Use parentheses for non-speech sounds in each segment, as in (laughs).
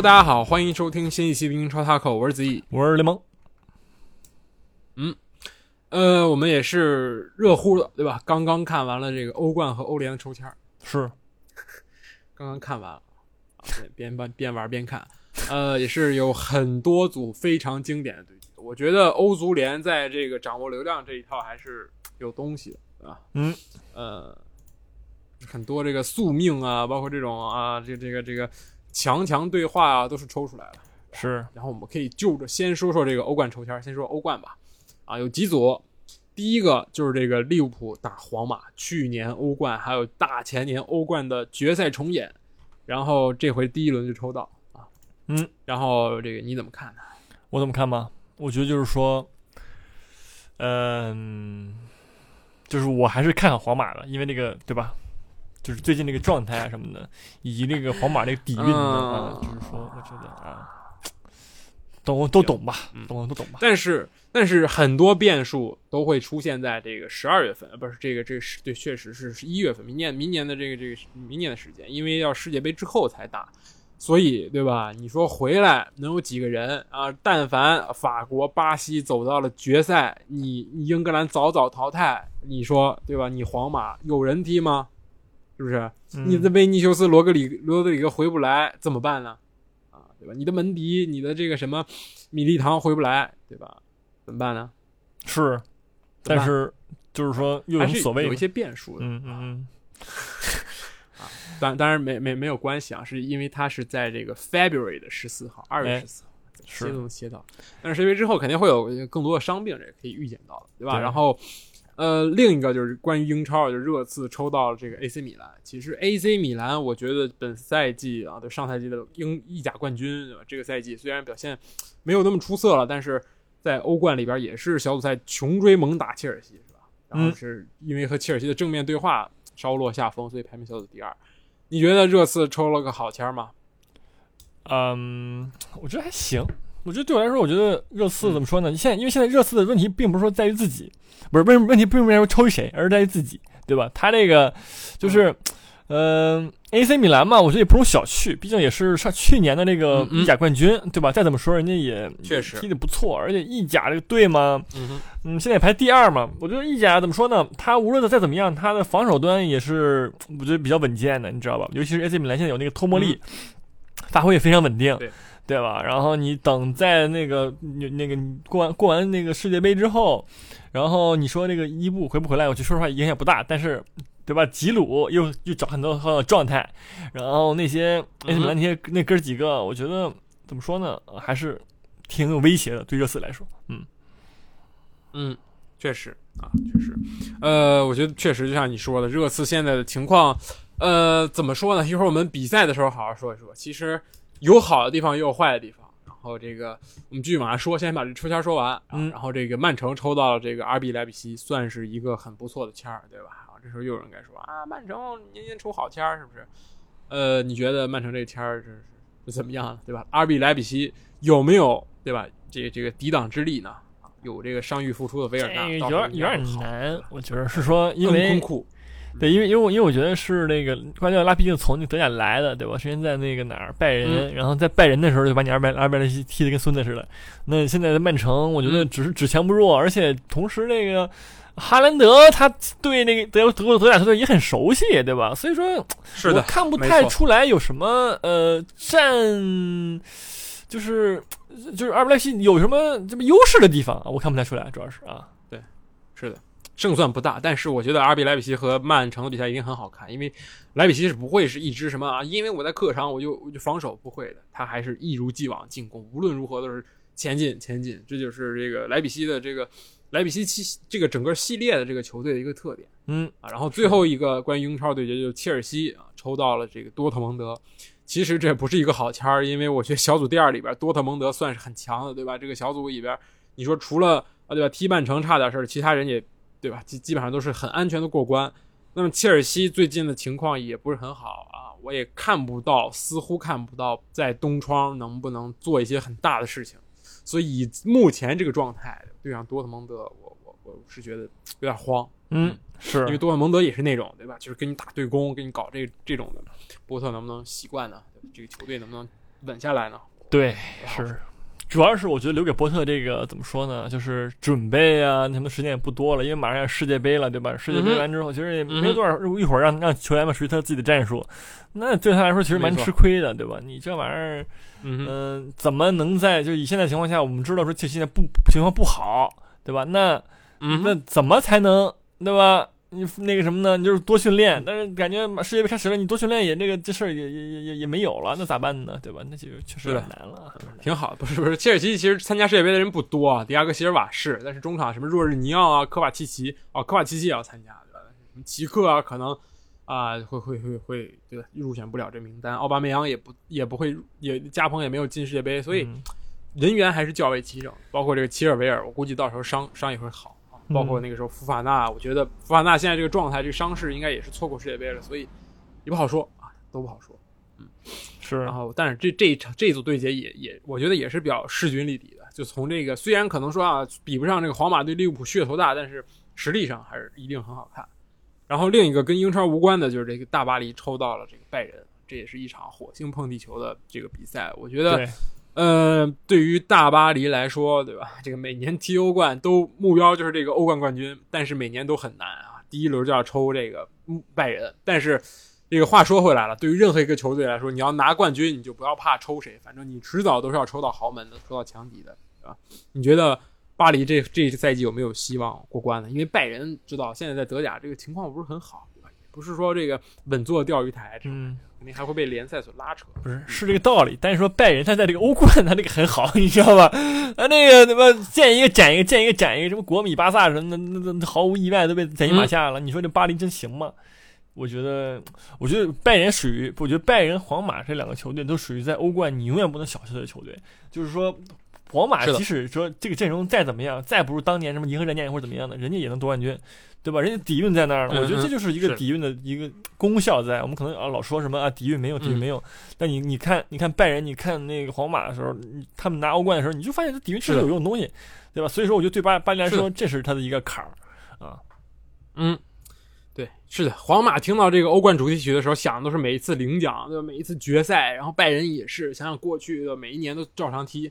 Hello，大家好，欢迎收听新一期的英超 Taco，我是子毅。我是雷蒙，嗯呃，我们也是热乎的，对吧？刚刚看完了这个欧冠和欧联的抽签儿，是刚刚看完了，啊边边玩边玩边看，呃，也是有很多组非常经典的对决。我觉得欧足联在这个掌握流量这一套还是有东西的，对吧？嗯，呃，很多这个宿命啊，包括这种啊，这这个这个强强对话啊，都是抽出来的。是，然后我们可以就着先说说这个欧冠抽签，先说欧冠吧。啊，有几组，第一个就是这个利物浦打皇马，去年欧冠还有大前年欧冠的决赛重演，然后这回第一轮就抽到啊，嗯，然后这个你怎么看呢？我怎么看吧？我觉得就是说，嗯、就是我还是看好皇马的，因为那个对吧？就是最近那个状态啊什么的，以及那个皇马那个底蕴，啊，嗯就是说，我觉得啊，懂都懂吧嗯，懂都懂吧。但是但是很多变数都会出现在这个十二月份，呃，不是这个这个是对，确实是是一月份，明年明年的这个这个明年的时间，因为要世界杯之后才打，所以对吧？你说回来能有几个人啊？但凡法国、巴西走到了决赛，你你英格兰早早淘汰，你说对吧？你皇马有人踢吗？是不是？你的嗯维尼修斯、罗格里罗德里格回不来怎么办呢？啊，对吧？你的门迪、你的这个什么米利唐回不来，对吧？怎么办呢？是，但是就是说又有所谓有一些变数的。嗯嗯当当然没没没有关系啊，是因为它是在这个 February 的十四号，二月哎十四号，是切都能切到。但是世界杯之后肯定会有更多的伤病，这个可以预见到的，对吧？对然后，呃，另一个就是关于英超，就是热刺抽到了这个 AC 米兰。其实 AC 米兰，我觉得本赛季啊，对上赛季的英意甲冠军，对吧？这个赛季虽然表现没有那么出色了，但是在欧冠里边也是小组赛穷追猛打切尔西，是吧？然后嗯是因为和切尔西的正面对话稍落下风，所以排名小组第二。你觉得热刺抽了个好签吗？嗯，我觉得还行。我觉得对我来说，我觉得热刺怎么说呢？现在因为现在热刺的问题并不是说在于自己，不是问问题并不是在于抽谁，而是在于自己，对吧？他这个就是，嗯、a c 米兰嘛，我觉得也不容小觑，毕竟也是上去年的那个意甲冠军，对吧？再怎么说，人家也确实踢得不错，而且意甲这个队嘛，嗯哼，嗯，现在也排第二嘛。我觉得意甲怎么说呢？他无论再怎么样，他的防守端也是我觉得比较稳健的，你知道吧？尤其是 AC 米兰现在有那个托莫利，发挥也非常稳定，对对吧？然后你等在那个那那个过完过完那个世界杯之后，然后你说那个伊布回不回来？我觉得说实话影响不大，但是。对吧？吉鲁又又找很多很好的状态，然后那些米兰那些那哥几个，我觉得怎么说呢？还是挺有威胁的，对热刺来说，嗯。嗯，确实啊，确实，呃，我觉得确实就像你说的，热刺现在的情况，呃，怎么说呢？一会儿我们比赛的时候好好说一说。其实有好的地方，也有坏的地方。然后这个我们继续往下说，先把这抽签说完。然后这个曼城抽到了这个阿比莱比锡，算是一个很不错的签儿，对吧？啊，这时候又有人该说啊，曼城年年抽好签儿，是不是？呃，你觉得曼城这签儿是是怎么样，对吧阿比莱比锡有没有对吧？这个这个抵挡之力呢？啊有这个伤愈复出的维尔纳，有点有点难，我觉得是说，因恩为对，因为因为我因为我觉得是那个瓜迪奥拉毕竟从那德甲来的，对吧？之前在那个哪儿拜仁，然后在拜仁的时候就把你二百二百莱西踢得跟孙子似的。那现在在曼城，我觉得只是只强不弱，而且同时那个哈兰德他对那个德德国德甲球队也很熟悉，对吧？所以说我是的，看不太出来有什么呃战，就是就是阿布莱西有什么这么优势的地方啊？我看不太出来，主要是啊，对是的，胜算不大，但是我觉得阿比莱比锡和曼城的比赛一定很好看，因为莱比锡是不会是一支什么啊，因为我在客场我就我就防守不会的，他还是一如既往进攻，无论如何都是前进前进，这就是这个莱比锡的这个莱比锡七这个整个系列的这个球队的一个特点。嗯，啊，然后最后一个关于英超对决就是切尔西啊抽到了这个多特蒙德，其实这不是一个好签儿，因为我觉得小组第二里边多特蒙德算是很强的，对吧？这个小组里边，你说除了啊对吧踢曼城差点事儿，其他人也对吧基基本上都是很安全的过关。那么切尔西最近的情况也不是很好啊，我也看不到，似乎看不到在东窗能不能做一些很大的事情。所以以目前这个状态对上多特蒙德，我我我是觉得有点慌。嗯，是因为多特蒙德也是那种，对吧？就是跟你打对攻，跟你搞这这种的。波特能不能习惯呢？这个球队能不能稳下来呢？对，是。主要是我觉得留给波特这个怎么说呢？就是准备啊，他们时间也不多了，因为马上要世界杯了，对吧？世界杯完之后，其实也没多少，一会儿让让球员们属于他自己的战术，那对他来说其实蛮吃亏的，对吧？你这玩意儿，嗯，怎么能在就以现在情况下，我们知道说这现在不情况不好，对吧？那那怎么才能对吧？你那个什么呢？你就是多训练，但是感觉世界杯开始了，你多训练也那个这事儿也也也也也没有了，那咋办呢？对吧？那就确实难了。挺好，不是不是，切尔西其实参加世界杯的人不多啊，迪亚哥席尔瓦是，但是中场什么若日尼奥啊、科瓦契奇啊，科瓦奇奇也要参加，对吧？什么奇克啊，可能啊会会会会对吧？入选不了这名单，奥巴梅扬也不也不会，也加蓬也没有进世界杯，所以人员还是较为齐整，包括这个齐尔维尔，我估计到时候伤伤也会好。包括那个时候福法纳，我觉得福法纳现在这个状态，这个伤势应该也是错过世界杯了，所以也不好说啊，都不好说。嗯，是。然后，但是这这一场这一组对决也也，我觉得也是比较势均力敌的。就从这个，虽然可能说啊，比不上这个皇马对利物浦噱头大，但是实力上还是一定很好看。然后另一个跟英超无关的，就是这个大巴黎抽到了这个拜仁，这也是一场火星碰地球的这个比赛。我觉得。呃，对于大巴黎来说，对吧？(laughs) 这个每年踢欧冠都目标就是这个欧冠冠军，但是每年都很难啊。第一轮就要抽这个拜仁，但是这个话说回来了，对于任何一个球队来说，你要拿冠军，你就不要怕抽谁，反正你迟早都是要抽到豪门的，抽到强敌的，对吧？你觉得巴黎这这赛季有没有希望过关呢？因为拜仁知道现在在德甲这个情况不是很好，不是说这个稳坐钓鱼台，嗯。肯定还会被联赛所拉扯，不是是这个道理。但是说拜仁他在这个欧冠他这个很好，你知道吧？啊，那个什么见一个斩一个，见一个斩一个，什么国米、巴萨什么的，那那毫无意外都被斩一马下了。你说这巴黎真行吗？我觉得，我觉得拜仁属于，我觉得拜仁、皇马这两个球队都属于在欧冠你永远不能小视的球队。就是说，皇马即使说这个阵容再怎么样，再不如当年什么银河战舰或者怎么样的，人家也能夺冠军。对吧？人家底蕴在那儿了，我觉得这就是一个底蕴的一个功效在。我们可能啊老说什么啊底蕴没有底蕴没有，但你你看你看拜仁，你看那个皇马的时候，他们拿欧冠的时候，你就发现这底蕴确实有用的东西，对吧？所以说，我觉得对巴巴黎来说，这是他的一个坎儿啊。嗯，对，是的。皇马听到这个欧冠主题曲的时候，想的都是每一次领奖，对吧？每一次决赛，然后拜仁也是想想过去的每一年都照常踢。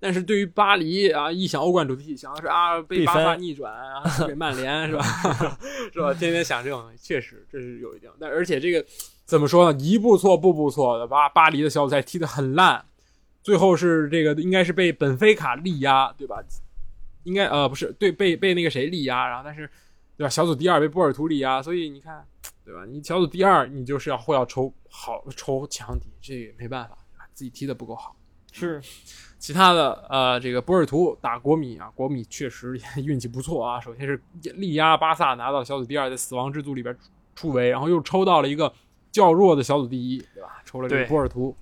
但是对于巴黎啊，一想欧冠主题曲，想的是啊被巴萨逆转啊，输给曼联是吧？(laughs) 是吧？天天想这种，确实这是有一定。但而且这个怎么说呢？一步错步步错的，把巴黎的小组赛踢得很烂，最后是这个应该是被本菲卡力压，对吧？应该呃不是对被被那个谁力压，然后但是对吧？小组第二被波尔图力压，所以你看对吧？你小组第二你就是要会要抽好抽强敌，这也没办法，自己踢得不够好是。其他的呃，这个波尔图打国米啊，国米确实运气不错啊。(laughs) 首先是力压巴萨拿到小组第二，在死亡之组里边突围，然后又抽到了一个较弱的小组第一，对吧？抽了这个波尔图，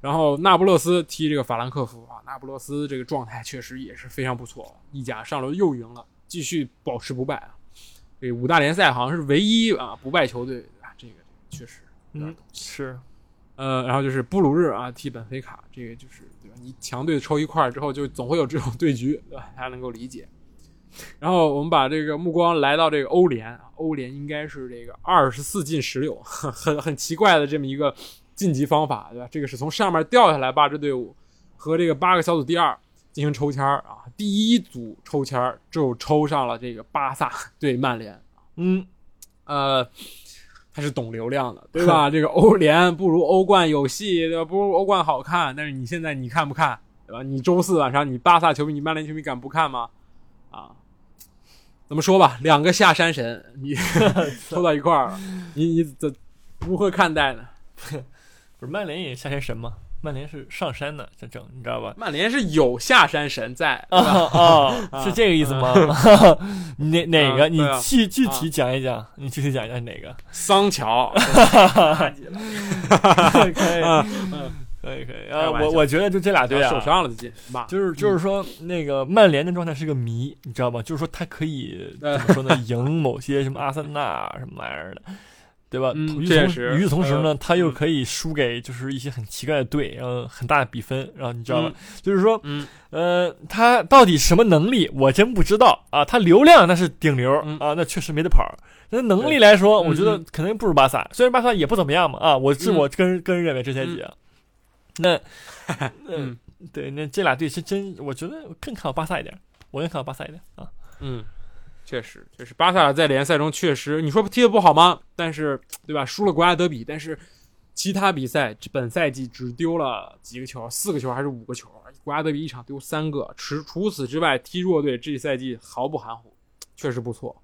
然后那不勒斯踢这个法兰克福啊，那不勒斯这个状态确实也是非常不错，意甲上轮又赢了，继续保持不败啊。这五大联赛好像是唯一啊不败球队啊，这个确实嗯是。呃，然后就是布鲁日啊替本菲卡，这个就是对吧？你强队抽一块儿之后，就总会有这种对局，对吧？大家能够理解。然后我们把这个目光来到这个欧联，欧联应该是这个二十四进十六，很很奇怪的这么一个晋级方法，对吧？这个是从上面掉下来八支队伍和这个八个小组第二进行抽签儿啊。第一组抽签儿就抽上了这个巴萨 (laughs) 对曼联，嗯，呃。他是懂流量的，对 (laughs) 吧？这个欧联不如欧冠有戏，对吧？不如欧冠好看。但是你现在你看不看，对吧？你周四晚上你巴萨球迷、你曼联球迷敢不看吗？啊，怎么说吧？两个下山神，你 (laughs) 凑到一块儿，你你怎如何看待呢？(laughs) 不是曼联也下山神吗？曼联是上山的在整，你知道吧？曼联是有下山神在 (laughs) 啊啊，(laughs) 是这个意思吗？(laughs) 哪哪个？你具具体讲一讲，你具体讲一下哪个？桑乔，可以，可以可以啊！我我觉得就这俩队啊，受伤了最近，就是就是说那个曼联的状态是个谜，你知道吧？就是说他可以怎么说呢？赢某些什么阿森纳什么玩意儿的。对吧？确实。与此同时呢，他又可以输给就是一些很奇怪的队，然后很大的比分，然后你知道吧？就是说，嗯，呃，他到底什么能力，我真不知道啊。他流量那是顶流啊，那确实没得跑。那能力来说，我觉得肯定不如巴萨。虽然巴萨也不怎么样嘛啊，我是我个人个人认为这赛季啊。那，(laughs) 嗯，对，那这俩队是真，我觉得更看好巴萨一点，我更看好巴萨一点啊。嗯，确实，确实，巴萨在联赛中确实，你说踢得不好吗？但是，对吧？输了国家德比，但是其他比赛本赛季只丢了几个球，四个球还是五个球？国家德比一场丢三个。除除此之外，踢弱队这一赛季毫不含糊，确实不错。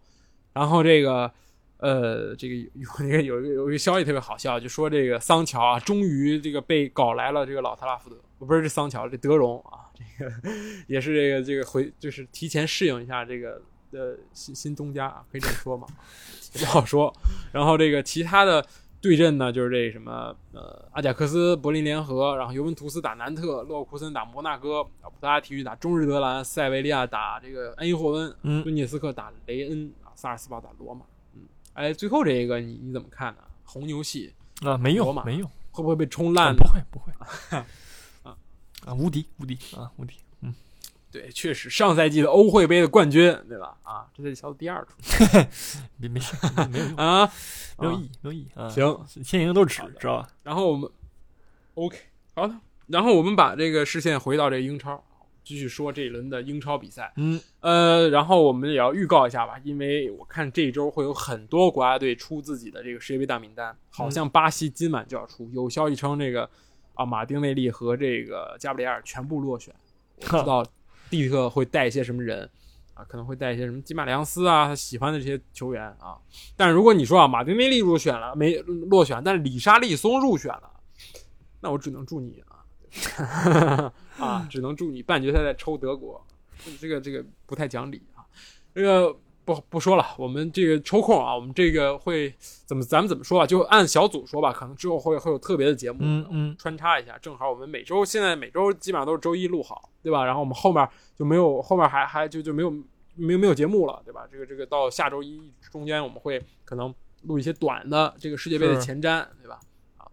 然后这个。呃，这个有 (laughs) 那个有一个有一个消息特别好笑，就说这个桑乔啊，终于这个被搞来了这个老特拉福德，不是这桑乔，这德容啊，这个 (laughs) 也是这个这个回就是提前适应一下这个呃新新东家啊，可以这么说嘛，(laughs) 不好说。然后这个其他的对阵呢，就是这什么呃阿贾克斯柏林联合，然后尤文图斯打南特，勒沃库森打摩纳哥，葡萄牙体育打中日德兰，塞维利亚打这个恩伊霍温，嗯，顿涅斯克打雷恩啊，萨尔斯堡打罗马。嗯哎，最后这个你你怎么看呢？红牛系啊，没用，没用，会不会被冲烂？不会，不会，(laughs) 啊啊，无敌，无敌啊，无敌。嗯，对，确实，上赛季的欧会杯的冠军，对吧？啊，这是小组第二出，(laughs) 没没事，没有用啊，没有意义，没有意义啊。行，先赢都是纸，知道吧？然后我们，OK，好的，然后我们把这个视线回到这个英超。继续说这一轮的英超比赛，嗯，呃，然后我们也要预告一下吧，因为我看这一周会有很多国家队出自己的这个世界杯大名单，好像巴西今晚就要出，有消息称这个啊，马丁内利和这个加布里埃尔全部落选，我不知道蒂特会带一些什么人啊，可能会带一些什么吉马良斯啊，他喜欢的这些球员啊，但如果你说啊，马丁内利入选了没落选，但是里沙利松入选了，那我只能祝你。啊，(laughs) 啊只能祝你半决赛再抽德国，这个这个不太讲理啊。这个不不说了，我们这个抽空啊，我们这个会怎么咱们怎么说吧，就按小组说吧。可能之后会会有特别的节目，嗯嗯，穿插一下。正好我们每周现在每周基本上都是周一录好，对吧？然后我们后面就没有后面还还就就没有没有没有节目了，对吧？这个这个到下周一中间我们会可能录一些短的这个世界杯的前瞻，对吧？啊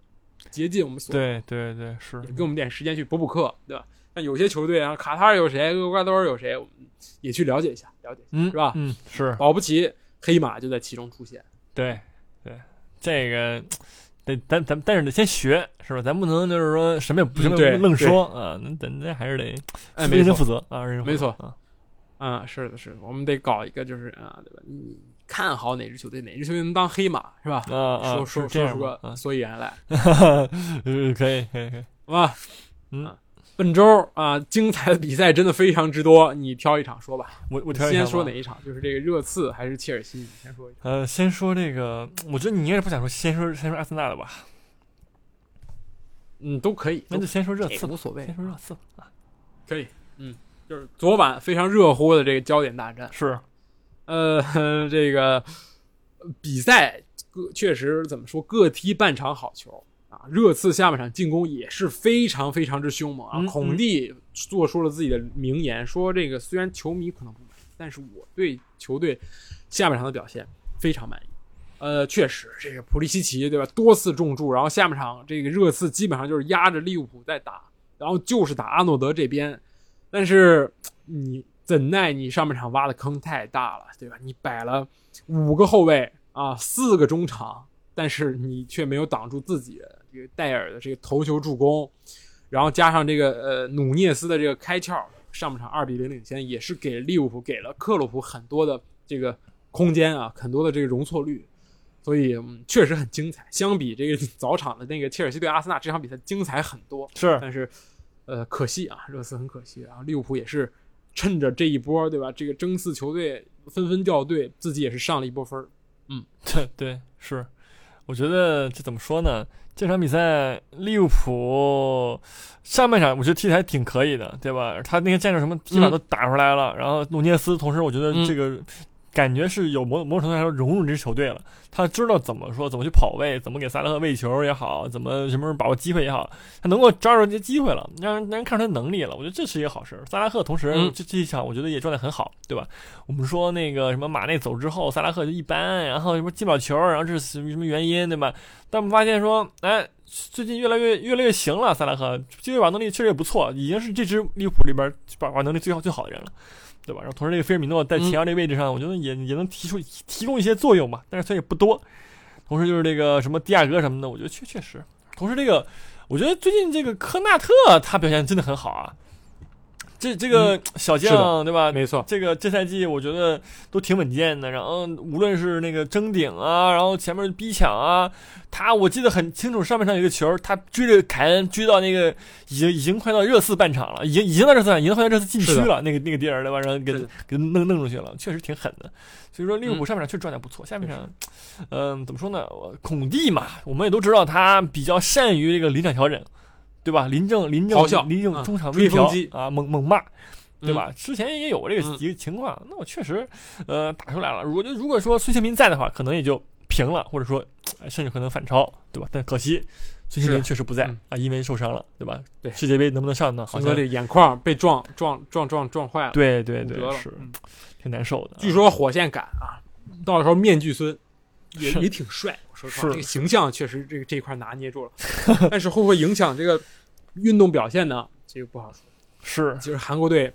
竭尽我们所对对对是给我们点时间去补补课，对吧？像有些球队啊，卡塔尔有谁，厄瓜多尔有谁，我们也去了解一下，了解嗯是吧？嗯是，保不齐黑马就在其中出现。对对，这个得咱咱但是得先学是吧？咱不能就是说什么也不什么愣说啊，那咱这还是得哎，认真负责啊，认真没错啊，啊是的是的，我们得搞一个就是啊，对吧？你。看好哪支球队，哪支球队能当黑马，是吧？啊说说说出个所以然来，(laughs) 嗯，可以可以可以，好吧？嗯，本周啊，精彩的比赛真的非常之多，你挑一场说吧。我我挑先说哪一场？就是这个热刺还是切尔西？你先说一下。呃，先说这个，我觉得你应该是不想说，先说先说阿森纳的吧？嗯，都可以，那就先说热刺，无所谓。先说热刺啊，可以。嗯，就是昨晚非常热乎的这个焦点大战是。呃，(laughs) 这个比赛各确实怎么说，各踢半场好球啊。热刺下半场进攻也是非常非常之凶猛啊。孔蒂做出了自己的名言，说这个虽然球迷可能不满意，但是我对球队下半场的表现非常满意。呃，确实，这个普利西奇对吧，多次中柱，然后下半场这个热刺基本上就是压着利物浦在打，然后就是打阿诺德这边，但是你。怎奈你上半场挖的坑太大了，对吧？你摆了五个后卫啊，四个中场，但是你却没有挡住自己这个戴尔的这个头球助攻，然后加上这个呃努涅斯的这个开窍，上半场二比零领先，也是给利物浦给了克洛普很多的这个空间啊，很多的这个容错率，所以确实很精彩。相比这个早场的那个切尔西对阿森纳这场比赛精彩很多，是，但是呃可惜啊，热刺很可惜，然后利物浦也是。趁着这一波，对吧？这个争四球队纷纷掉队，自己也是上了一波分嗯，(laughs) 对对是。我觉得这怎么说呢？这场比赛利物浦上半场我觉得踢的还挺可以的，对吧？他那些战术什么基本上都打出来了。然后努涅斯，同时我觉得这个。感觉是有某某种程度来说融入这支球队了，他知道怎么说，怎么去跑位，怎么给萨拉赫喂球也好，怎么什么时候把握机会也好，他能够抓住这些机会了，让人让人看出他能力了。我觉得这是一个好事。萨拉赫同时这这一场我觉得也状态很好，对吧？我们说那个什么马内走之后，萨拉赫就一般，然后什么进不了球，然后这是什么什么原因，对吧？但我们发现说，哎，最近越来越越来越行了，萨拉赫机会把握能力确实也不错，已经是这支利物浦里边把握能力最好最好的人了。对吧？然后同时，这个菲尔米诺在前腰这个位置上，我觉得也也能提出提供一些作用吧，但是虽然也不多。同时就是这个什么迪亚哥什么的，我觉得确确实同时这个我觉得最近这个科纳特他表现真的很好啊。这这个小是将对吧？没错，这个这赛季我觉得都挺稳健的，然后无论是那个争顶啊，然后前面逼抢啊，他我记得很清楚，上半场有一个球，他追着凯恩追到那个已经已经快到热刺半场了，已经已经到热刺了，已经快到热刺禁区了，那个那个地儿对吧？然后给给弄弄出去了，确实挺狠的。所以说利物浦上半场确实状态不错，下半场，嗯、怎么说呢？我孔蒂嘛，我们也都知道他比较善于这个临场调整，对吧？临阵临阵咆哮临阵啊中场微调吹风机啊，猛猛骂。对吧？之前也有这个嗯一个情况，那我确实，呃，打出来了。如果如果说孙兴民在的话，可能也就平了，或者说呃甚至可能反超，对吧？但可惜孙兴民确实不在嗯啊，因为受伤了，对吧？对世界杯能不能上呢？好像这眼眶被撞撞撞撞撞坏了，对对对是嗯挺难受的。据说火线感啊，到时候面具孙也也挺帅。我说实话，这个形象确实这个这一块拿捏住了，(laughs) 但是会不会影响这个运动表现呢？这个不好说。是就是韩国队，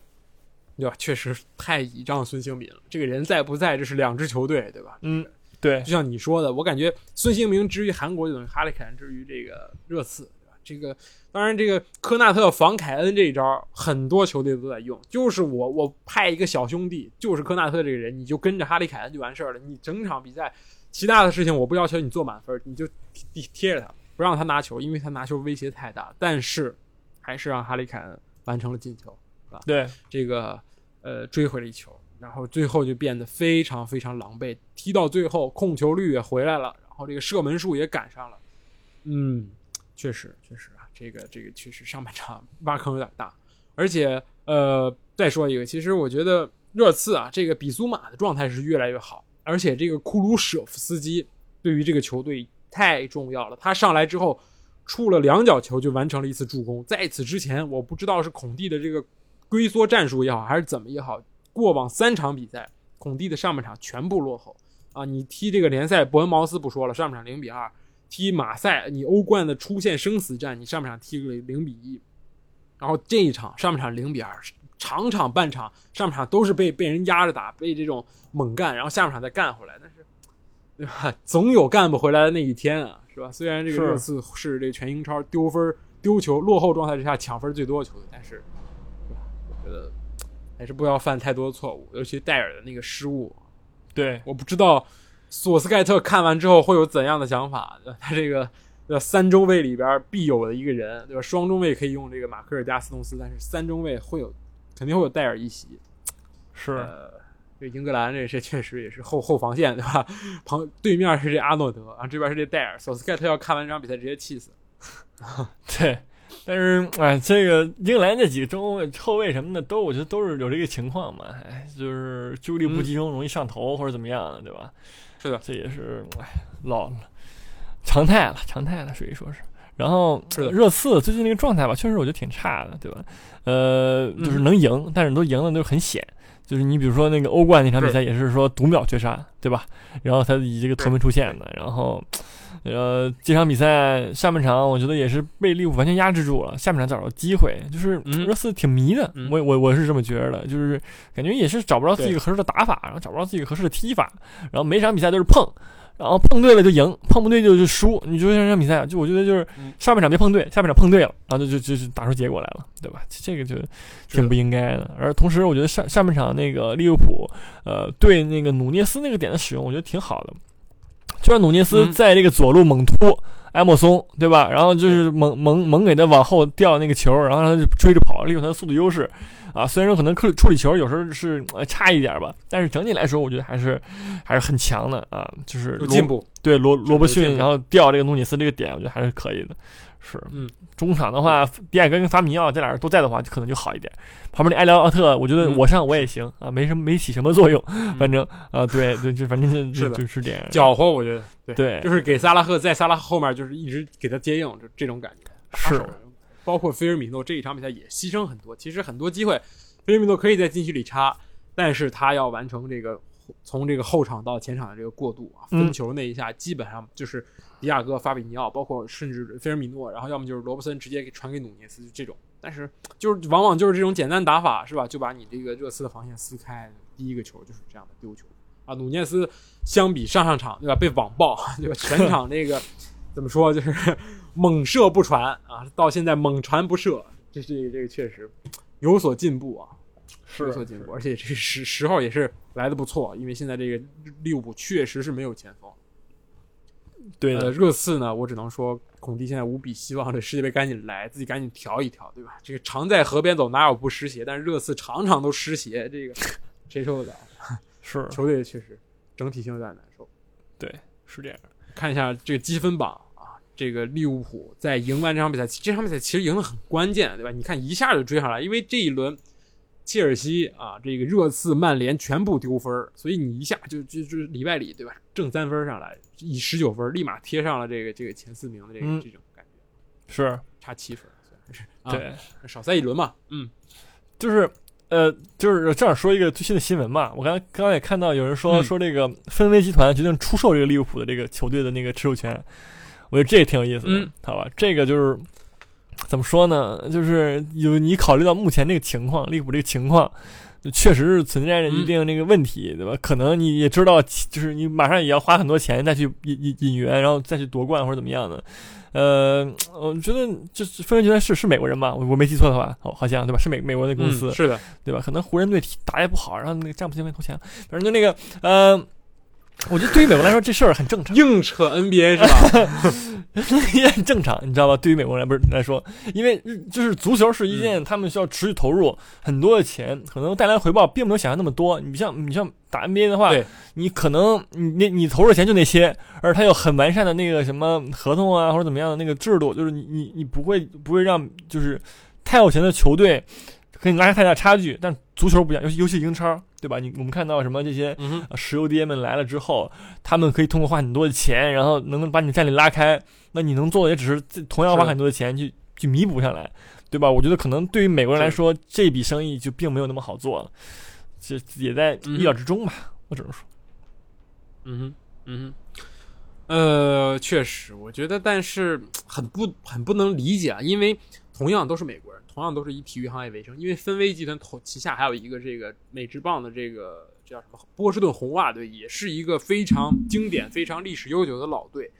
对吧？确实太倚仗孙兴民了。这个人在不在，这是两支球队，对吧？嗯，对就像你说的，我感觉孙兴民之于韩国就等于哈利凯恩之于这个热刺，对吧？这个当然，这个科纳特防凯恩这一招，很多球队都在用。就是我我派一个小兄弟，就是科纳特这个人，你就跟着哈利凯恩就完事儿了。你整场比赛其他的事情我不要求你做满分，你就贴贴着他，不让他拿球，因为他拿球威胁太大。但是还是让哈里凯恩完成了进球。对这个呃追回了一球，然后最后就变得非常非常狼狈，踢到最后控球率也回来了，然后这个射门数也赶上了，嗯，确实确实啊，这个这个确实上半场挖坑有点大，而且呃再说一个，其实我觉得热刺啊这个比苏马的状态是越来越好，而且这个库鲁舍夫斯基对于这个球队太重要了，他上来之后。触了两脚球就完成了一次助攻，在此之前，我不知道是孔蒂的这个龟缩战术也好，还是怎么也好，过往三场比赛，孔蒂的上半场全部落后啊！你踢这个联赛，伯恩茅斯不说了，上半场零比二；踢马赛，你欧冠的出现生死战，你上半场踢个零比一，然后这一场上半场零比二，场场半场上半场都是被被人压着打，被这种猛干，然后下半场再干回来，但是对吧？总有干不回来的那一天啊，是吧？虽然这个是热刺是这个全英超丢分、丢球、落后状态之下抢分最多的球队，但是，对吧？我觉得还是不要犯太多的错误，尤其戴尔的那个失误，对我不知道索斯盖特看完之后会有怎样的想法。他这个呃三中卫里边必有的一个人，对吧？双中卫可以用这个马克尔加斯通斯，但是三中卫会有肯定会有戴尔一席。是呃，这英格兰这这确实也是后后防线对吧？旁对面是这阿诺德，啊这边是这戴尔，索斯盖特要看完这场比赛直接气死。(laughs) 对。但是，哎，这个英格兰这几个中卫、后卫什么的，都我觉得都是有这个情况嘛，哎，就是注意力不集中，容易上头或者怎么样的，对吧？是的，这也是哎老了常态了，常态了，属于说是。然后热刺最近那个状态吧，确实我觉得挺差的，对吧？呃，就是嗯能赢，但是都赢的都很险。就是你比如说那个欧冠那场比赛，也是说读秒绝杀，对吧？然后他以这个头门出现的，然后呃这场比赛上半场我觉得也是被利物浦完全压制住了，下半场找到机会，就是嗯热刺挺迷的，嗯我我我是这么觉得的，就是感觉也是找不着自己合适的打法，然后找不着自己合适的踢法，然后每场比赛都是碰。然后碰对了就赢，碰不对就就输。你就像这场比赛，就我觉得就是嗯上半场没碰对，下半场碰对了，然后就就就就打出结果来了，对吧？这个就挺不应该的。而同时，我觉得上上半场那个利物浦，呃，对那个努涅斯那个点的使用，我觉得挺好的。就让努涅斯嗯在这个左路猛突埃莫松，对吧？然后就是猛猛猛给他往后掉那个球，然后让他就追着跑，利用他的速度优势。啊，虽然说可能处处理球有时候是呃差一点吧，但是整体来说，我觉得还是还是很强的啊，就是有进步。对罗罗伯逊，然后吊这个努涅斯这个点，我觉得还是可以的。是，嗯，中场的话，迪亚哥跟法米奥这俩人都在的话，就可能就好一点。旁边那埃廖奥特，我觉得嗯。我上我也行啊，没什么没起什么作用，反正啊，对 (laughs) 对，就反正就是的。就是这样。搅和，我觉得对，对。就是给萨拉赫在萨拉赫后面，就是一直给他接应，就这种感觉。是。包括菲尔米诺这一场比赛也牺牲很多，其实很多机会，菲尔米诺可以在禁区里插，但是他要完成这个从这个后场到前场的这个过渡啊，嗯。分球那一下基本上就是迪亚哥、法比尼奥，包括甚至菲尔米诺，然后要么就是罗伯森直接给传给努涅斯，就这种。但是就是往往就是这种简单打法是吧，就把你这个热刺的防线撕开。第一个球就是这样的丢球啊，努涅斯相比上上场对吧，被网爆 (laughs) 对吧，全场这个怎么说，就是猛射不传啊，到现在猛传不射，这这个这个确实有所进步啊，有所进步，而且这个时时候也是来的不错，因为现在这个利物浦确实是没有前锋。呃，对的，热刺呢，我只能说，孔蒂现在无比希望这世界杯赶紧来，自己赶紧调一调，对吧？这个常在河边走，哪有不湿鞋？但是热刺常常都湿鞋，这个 (laughs) 谁受得了？是球队确实整体性有点难受。对，是这样。看一下这个积分榜啊，这个利物浦在赢完这场比赛，这场比赛其实赢得很关键，对吧？你看一下就追上来，因为这一轮切尔西啊，这个热刺、曼联全部丢分儿，所以你一下就就就里外里，对吧？正三分上来，以十九分立马贴上了这个这个前四名的这个、嗯这种感觉，是，差七分，对，少赛一轮嘛，嗯就是呃，就是正好说一个最新的新闻嘛。我刚刚刚也看到有人说、嗯说这个芬威集团决定出售这个利物浦的这个球队的那个持有权，我觉得这个挺有意思的，嗯好吧？这个就是怎么说呢？就是有你考虑到目前这个情况，利物浦这个情况。确实是存在着一定那个问题，对吧？可能你也知道，就是你马上也要花很多钱再去引引引援，然后再去夺冠或者怎么样的。呃，我觉得这芬威集团是是美国人吧？我我没记错的话，好好像对吧？是美美国的公司，嗯是的，对吧？可能湖人队打也不好，然后那个詹姆斯前面投钱，反正就那个，呃，我觉得对于美国来说这事儿很正常，硬扯 NBA 是吧？(laughs) 也很正常，你知道吧？对于美国人不是来说，因为就是足球是一件嗯他们需要持续投入很多的钱，可能带来回报并没有想象那么多。你像你像打 NBA 的话，你可能你你你投入的钱就那些，而他有很完善的那个什么合同啊或者怎么样的那个制度，就是你你你不会不会让就是太有钱的球队跟你拉开太大差距。但足球不一样，尤其尤其英超，对吧？你我们看到什么这些石油爹们来了之后，他们可以通过花很多的钱，然后能把你战力拉开。那你能做的也只是同样花很多的钱去去弥补上来，对吧？我觉得可能对于美国人来说，这笔生意就并没有那么好做了，这也在意料之中吧。我只能说，嗯哼，嗯哼，呃，确实，我觉得，但是很不很不能理解啊，因为同样都是美国人，同样都是以体育行业为生，因为芬威集团头旗下还有一个这个美职棒的这个这叫什么波士顿红袜队，也是一个非常经典、非常历史悠久的老队。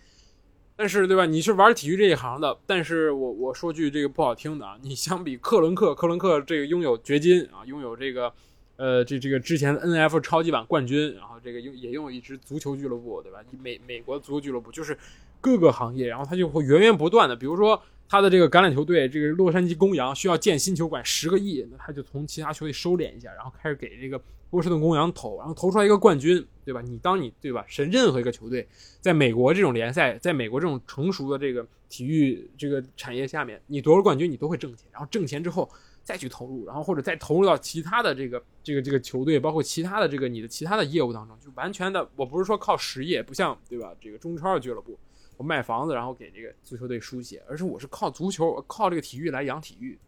但是，对吧？你是玩体育这一行的，但是我我说句这个不好听的啊，你相比克伦克，克伦克这个拥有掘金啊，拥有这个呃，这这个之前的 N F 超级碗冠军，然后这个拥也拥有一支足球俱乐部，对吧？美美国足球俱乐部就是各个行业，然后他就会源源不断的，比如说他的这个橄榄球队，这个洛杉矶公羊需要建新球馆十个亿，那他就从其他球队收敛一下，然后开始给这个波士顿公羊投，然后投出来一个冠军，对吧？你当你对吧？是任何一个球队在美国这种联赛，在美国这种成熟的这个体育这个产业下面，你夺了冠军，你都会挣钱，然后挣钱之后。再去投入，然后或者再投入到其他的这个这个这个球队，包括其他的这个你的其他的业务当中，就完全的，我不是说靠实业，不像对吧？这个中超的俱乐部，我卖房子然后给这个足球队输血，而是我是靠足球，靠这个体育来养体育。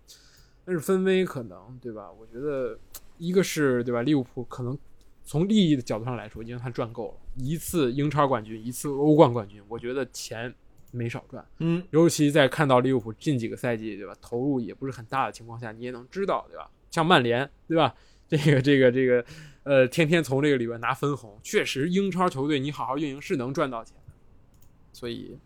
但是分威可能对吧？我觉得一个是对吧？利物浦可能从利益的角度上来说，已经他赚够了，一次英超冠军，一次欧冠冠军，我觉得钱没少赚。嗯，尤其在看到利物浦近几个赛季，对吧，投入也不是很大的情况下，你也能知道，对吧？像曼联，对吧？这个这个这个，呃，天天从这个里边拿分红，确实英超球队你好好运营是能赚到钱的，所以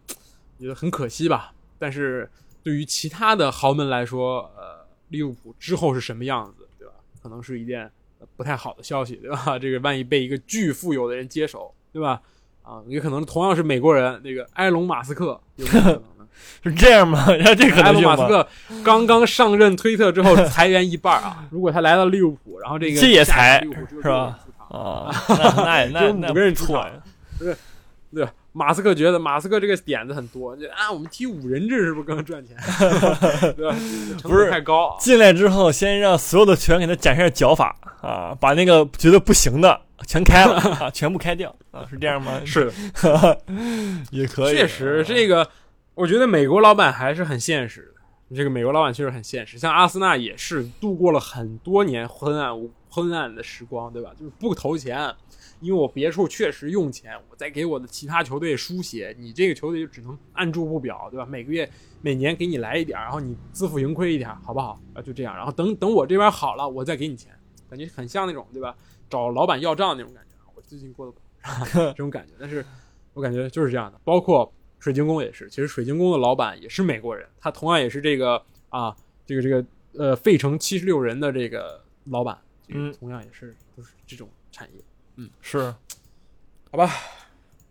觉得很可惜吧。但是对于其他的豪门来说，呃，利物浦之后是什么样子，对吧？可能是一件呃不太好的消息，对吧？(laughs) 这个万一被一个巨富有的人接手，对吧？啊，也可能同样是美国人，那个埃隆·马斯克有可能？(laughs) 是这样吗？然 (laughs) 后这可埃隆·？马斯克刚刚上任推特之后裁员一半啊！如果他来到利物浦，然后这个这也裁是吧？啊，那那也那只有五那个人出场不错呀。对吧？马斯克觉得马斯克这个点子很多，就啊，我们踢五人制是不是更赚钱？(laughs) 对吧？(laughs) 不是太高啊。进来之后，先让所有的球员给他展示脚法啊，把那个觉得不行的全开了 (laughs) 啊，全部开掉啊，是这样吗？是的，也可以，确实这个，我觉得美国老板还是很现实的。这个美国老板确实很现实，像阿森纳也是度过了很多年昏暗无昏暗的时光，对吧？就是不投钱，因为我别处确实用钱，我再给我的其他球队输血，你这个球队就只能按住不表，对吧？每个月、每年给你来一点，然后你自负盈亏一点，好不好？啊，就这样，然后等等我这边好了，我再给你钱，感觉很像那种，对吧？找老板要账那种感觉。我最近过得不好 (laughs) 这种感觉，但是我感觉就是这样的，包括水晶宫也是，其实水晶宫的老板也是美国人，他同样也是这个啊，这个这个呃费城七十六人的这个老板，这个嗯同样也是都是这种产业。嗯。是，好吧。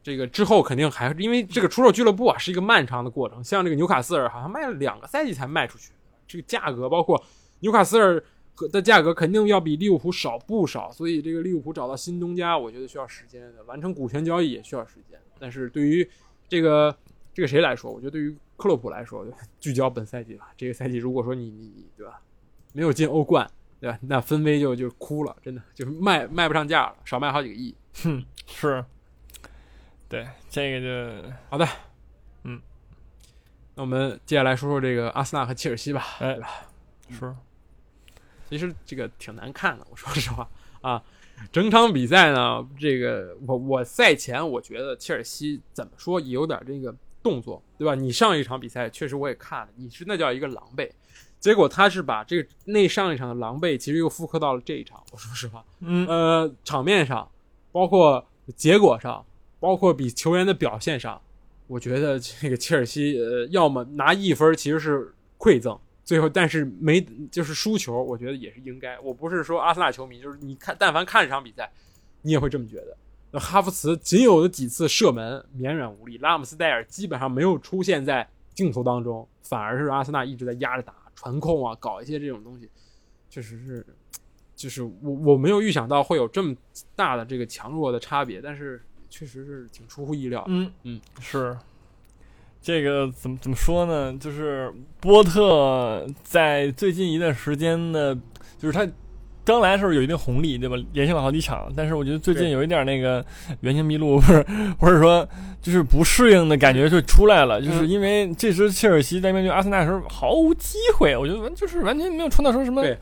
这个之后肯定还因为这个出售俱乐部啊是一个漫长的过程，像这个纽卡斯尔好像卖了两个赛季才卖出去，这个价格包括纽卡斯尔和的价格肯定要比利物浦少不少，所以这个利物浦找到新东家，我觉得需要时间。的，完成股权交易也需要时间。但是对于这个这个谁来说，我觉得对于克洛普来说，聚焦本赛季吧，这个赛季如果说你你你对吧，没有进欧冠，对吧，那分威就就哭了，真的就是卖卖不上价了，少卖好几个亿。哼，是，对，这个就好的，嗯那我们接下来说说这个阿森纳和切尔西吧。哎？是，其实这个挺难看的，我说实话啊。整场比赛呢，这个我我赛前我觉得切尔西怎么说也有点这个动作，对吧？你上一场比赛确实我也看了，你是那叫一个狼狈，结果他是把这个那上一场的狼狈，其实又复刻到了这一场。(laughs) 我说实话，嗯，呃，场面上，包括结果上，包括比球员的表现上，我觉得这个切尔西，呃，要么拿一分其实是馈赠，最后但是没就是输球，我觉得也是应该。我不是说阿森纳球迷，就是你看，但凡看这场比赛，你也会这么觉得。那哈弗茨仅有的几次射门绵软无力，拉姆斯戴尔基本上没有出现在镜头当中，反而是阿森纳一直在压着打，传控啊，搞一些这种东西，确实是，就是我我没有预想到会有这么大的这个强弱的差别，但是确实是挺出乎意料的。嗯嗯，是。这个怎么怎么说呢？就是波特在最近一段时间的，就是他刚来的时候有一定红利，对吧？连续了好几场，但是我觉得最近有一点那个原形毕露，(laughs) 不是，或者说就是不适应的感觉就出来了。就是嗯因为这支切尔西在面对阿森纳的时候毫无机会，我觉得完就是完全没有创造出什么对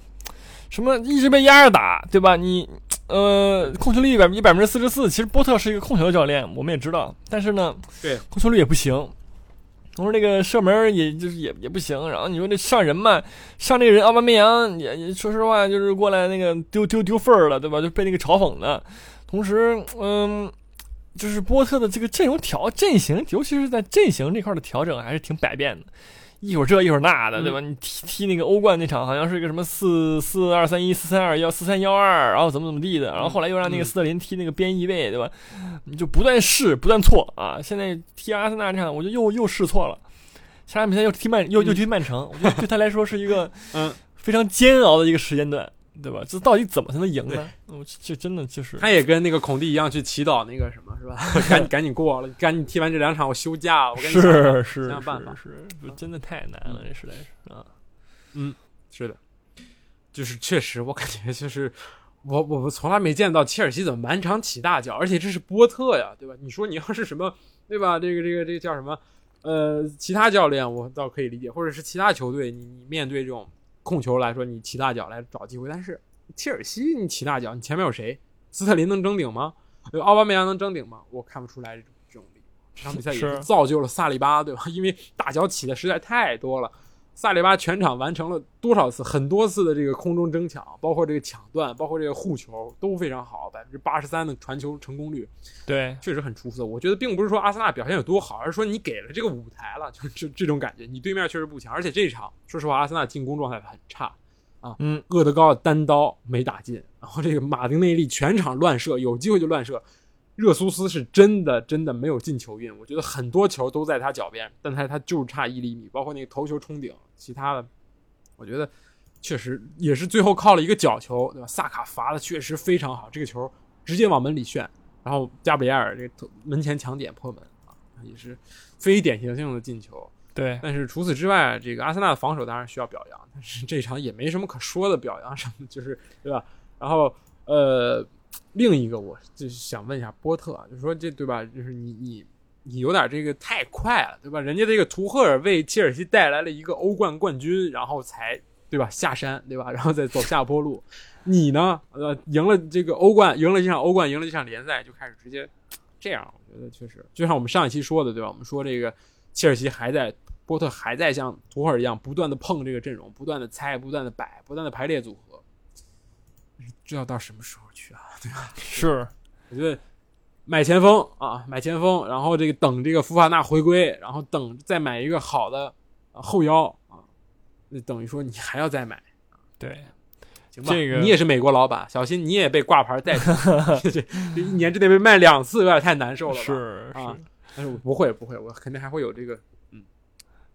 什么，一直被压着打，对吧？你呃，控球率百分之百分之四十四，其实波特是一个控球教练，我们也知道，但是呢，对控球率也不行。同时，那个射门也就是也也不行，然后你说那上人嘛，上那个人奥巴梅扬也也说实话就是过来那个丢丢丢分儿了，对吧？就被那个嘲讽的。同时，嗯，就是波特的这个阵容调阵型，尤其是在阵型这块的调整还是挺百变的，一会儿这一会儿那的，对吧？你踢踢那个欧冠那场好像是一个什么四四二三一四三二幺四三幺二，然后怎么怎么地的，然后后来又让那个嗯斯特林踢那个边翼位，对吧？你就不断试，不断错啊！现在踢阿森纳这场，我就又又试错了。下场比赛又踢曼，又又踢曼城，我觉得对他来说是一个嗯，非常煎熬的一个时间段，对吧？这到底怎么才能赢呢？我这真的就是他也跟那个孔蒂一样去祈祷那个什么，是吧？(laughs) 赶紧赶紧过了，赶紧踢完这两场我休假，我赶紧想是想是想办法。是是，真的太难了，这实在是啊。嗯是的，就是确实，我感觉就是我我我从来没见到切尔西怎么满场起大脚，而且这是波特呀，对吧？你说你要是什么，对吧？这个这个这个叫什么？呃，其他教练我倒可以理解，或者是其他球队，你你面对这种控球来说，你起大脚来找机会，但是切尔西你起大脚，你前面有谁？斯特林能争顶吗？呃奥巴梅扬能争顶吗？我看不出来这种这种力。这场比赛也是是造就了萨利巴，对吧？(laughs) 因为大脚起的实在太多了。萨里巴全场完成了多少次、很多次的这个空中争抢，包括这个抢断，包括这个护球都非常好，百分之八十三的传球成功率，对，确实很出色。我觉得并不是说阿森纳表现有多好，而是说你给了这个舞台了，就这这种感觉。你对面确实不强，而且这场说实话，阿森纳进攻状态很差啊，嗯，厄德高的单刀没打进，然后这个马丁内利全场乱射，有机会就乱射。热苏斯是真的真的没有进球运，我觉得很多球都在他脚边，但他他就是差一厘米，包括那个头球冲顶，其他的，我觉得确实也是最后靠了一个角球，对吧？萨卡罚的确实非常好，这个球直接往门里炫，然后加布里埃尔这个门前抢点破门啊，也是非典型性的进球。对，但是除此之外，这个阿森纳的防守当然需要表扬，但是这场也没什么可说的表扬什么，就是对吧？然后呃，另一个我就是想问一下波特啊，就说这对吧？就是你你你有点这个太快了，对吧？人家这个图赫尔为切尔西带来了一个欧冠冠军，然后才对吧下山，对吧？(laughs) 然后再走下坡路，你呢？呃，赢了这个欧冠，赢了这场欧冠，赢了这场联赛，就开始直接这样，我觉得确实就像我们上一期说的，对吧？我们说这个切尔西还在。波特还在像图赫尔一样不断的碰这个阵容，不断的猜，不断的摆，不断的排列组合，这要到什么时候去啊？(laughs) 对吧 (laughs) 是，我觉得买前锋啊，买前锋，然后这个等这个福法纳回归，然后等再买一个好的、呃后腰啊，那等于说你还要再买，对，行吧？这个你也是美国老板，小心你也被挂牌带走，这 (laughs) 这这一年之内被卖两次，有点太难受了吧？是啊是。但是我不会不会，我肯定还会有这个。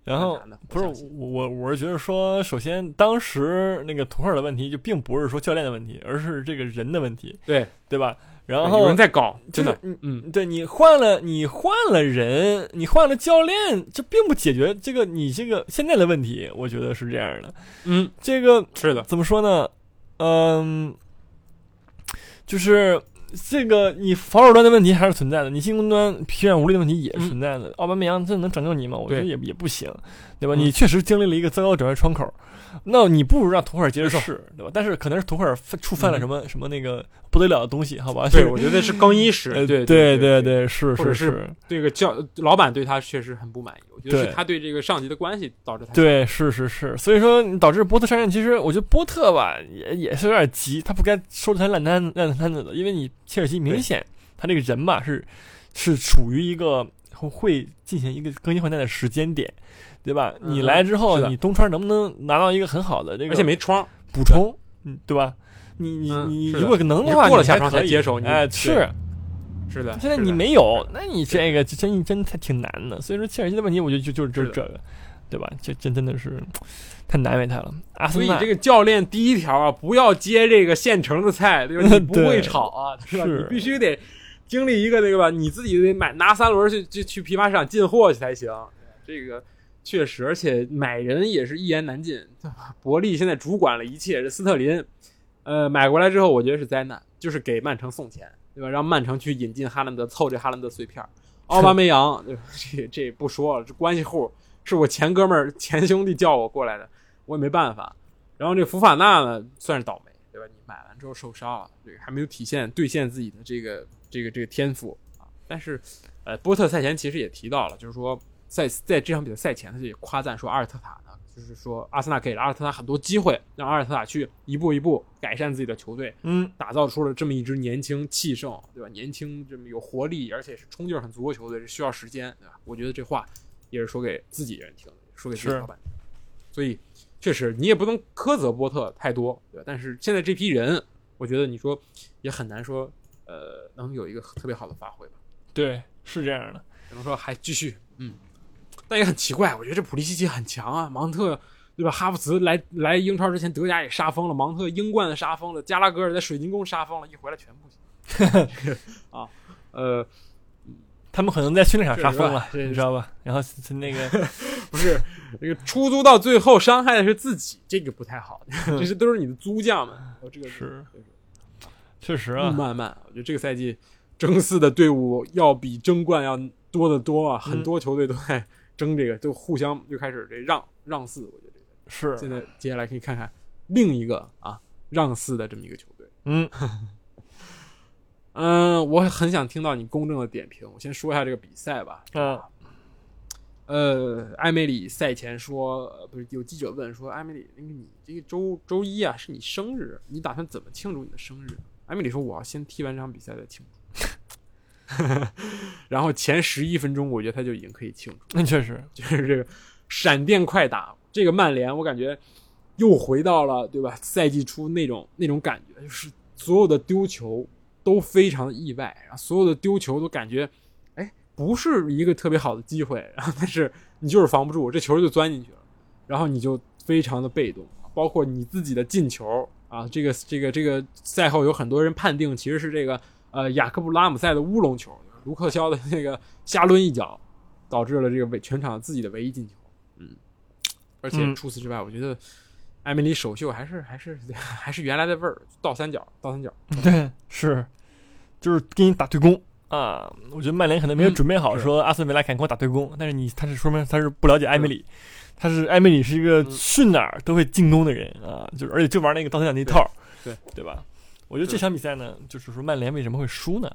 然后不是我我我我是觉得说，首先当时那个图赫尔的问题就并不是说教练的问题，而是这个人的问题，对，对吧？然后有人在搞，真的，嗯嗯，对你换了你换了人，你换了教练，这并不解决这个你这个现在的问题，我觉得是这样的。嗯，这个是的，怎么说呢？嗯，就是这个你防守端的问题还是存在的，你进攻端疲软无力的问题也是存在的。奥巴梅扬这能拯救你吗？我觉得也也不行，对吧？嗯你确实经历了一个糟糕转换窗口，那你不如让图赫尔接着没错试，对吧？但是可能是图赫尔犯触犯了什么、什么那个不得了的东西，好吧？对，就是我觉得是更衣室，呃对对对对，是是是是，这个教老板对他确实很不满意，我觉得是他对这个上级的关系导致他对，是是是，所以说你导致波特上任，其实我觉得波特吧也也是有点急，他不该收拾他烂摊烂摊子的，因为你切尔西明显他这个人吧是是处于一个会进行一个更新换代的时间点，对吧？嗯你来之后，你东川能不能拿到一个很好的这个而且没窗，补充，嗯，对吧？你你你如果能的话，你过了下窗才接手你哎，是。是的。现在你没有，那你这个真真才挺难的。所以说切尔西的问题，我觉得就就是就是是这个，对吧？这真真的是太难为他了。阿森纳所以这个教练第一条啊，不要接这个现成的菜，对吧？(laughs) 你不会炒啊，是吧？是你必须得经历一个那个吧，你自己得买拿三轮去去去批发市场进货去才行。这个确实，而且买人也是一言难尽。对吧伯利现在主管了一切，这斯特林，呃，买过来之后，我觉得是灾难，就是给曼城送钱，对吧？让曼城去引进哈兰德，凑这哈兰德碎片。奥巴梅扬，(laughs) 这这不说了，这关系户是我前哥们儿、前兄弟叫我过来的，我也没办法。然后这福法纳呢，算是倒霉，对吧？你买完之后受伤了，这个还没有体现兑现自己的这个这个这个天赋啊。但是，呃，波特赛前其实也提到了，就是说在在这场比赛赛前，他就也夸赞说阿尔特塔呢，就是说阿森纳给了阿尔特塔很多机会，让阿尔特塔去一步一步改善自己的球队，嗯，打造出了这么一支年轻气盛，对吧？年轻这么有活力，而且是冲劲儿很足的球队，是需要时间，对吧？我觉得这话也是说给自己人听的，说给自己是老板听。所以确实你也不能苛责波特太多，对吧？但是现在这批人，我觉得你说也很难说，呃，能有一个特别好的发挥吧？对，是这样的。只能说还继续，嗯，但也很奇怪，我觉得这普利西奇很强啊，芒特。对吧？哈弗茨来来英超之前，德甲也杀疯了，芒特英冠杀疯了，加拉格尔在水晶宫杀疯了，一回来全不行。(laughs) 啊，呃，他们可能在训练场杀疯了，你知道吧？然后是那个，(laughs) 不是那个出租到最后伤害的是自己，这个不太好。(laughs) 这是都是你的租将们，哦这个是就是确实啊，路漫漫。我觉得这个赛季争四的队伍要比争冠要多得多啊，很多球队都在争这个，就互相就开始这让让四。我觉得是现在接下来可以看看另一个啊让四的这么一个球队。嗯，嗯，我很想听到你公正的点评。我先说一下这个比赛吧。嗯呃，艾梅里赛前说，呃不是有记者问说，艾梅里，那个你这个周周一啊是你生日，你打算怎么庆祝你的生日？艾梅里说，我要先踢完这场比赛再庆祝。(laughs) 然后前十一分钟，我觉得他就已经可以庆祝，那确实，就是这个闪电快打，这个曼联，我感觉又回到了对吧？赛季初那种那种感觉，就是所有的丢球都非常的意外，然后所有的丢球都感觉，哎，不是一个特别好的机会，然后但是你就是防不住，这球就钻进去了，然后你就非常的被动，包括你自己的进球啊，这个这个这个赛后有很多人判定其实是这个呃雅克布拉姆塞的乌龙球，卢克肖的那个瞎抡一脚，导致了这个唯全场自己的唯一进球，嗯，而且嗯除此之外，我觉得艾米丽首秀还是还是 (laughs) 还是原来的味儿，倒三角倒三角，对，是，就是给你打对攻啊。我觉得曼联可能没有嗯准备好说阿森维拉敢跟我打对攻，但是你他是说明他是不了解艾米里，他是艾米里是一个嗯去哪儿都会进攻的人啊，就是而且就玩那个倒三角那一套，对对吧？我觉得这场比赛呢，就是说曼联为什么会输呢？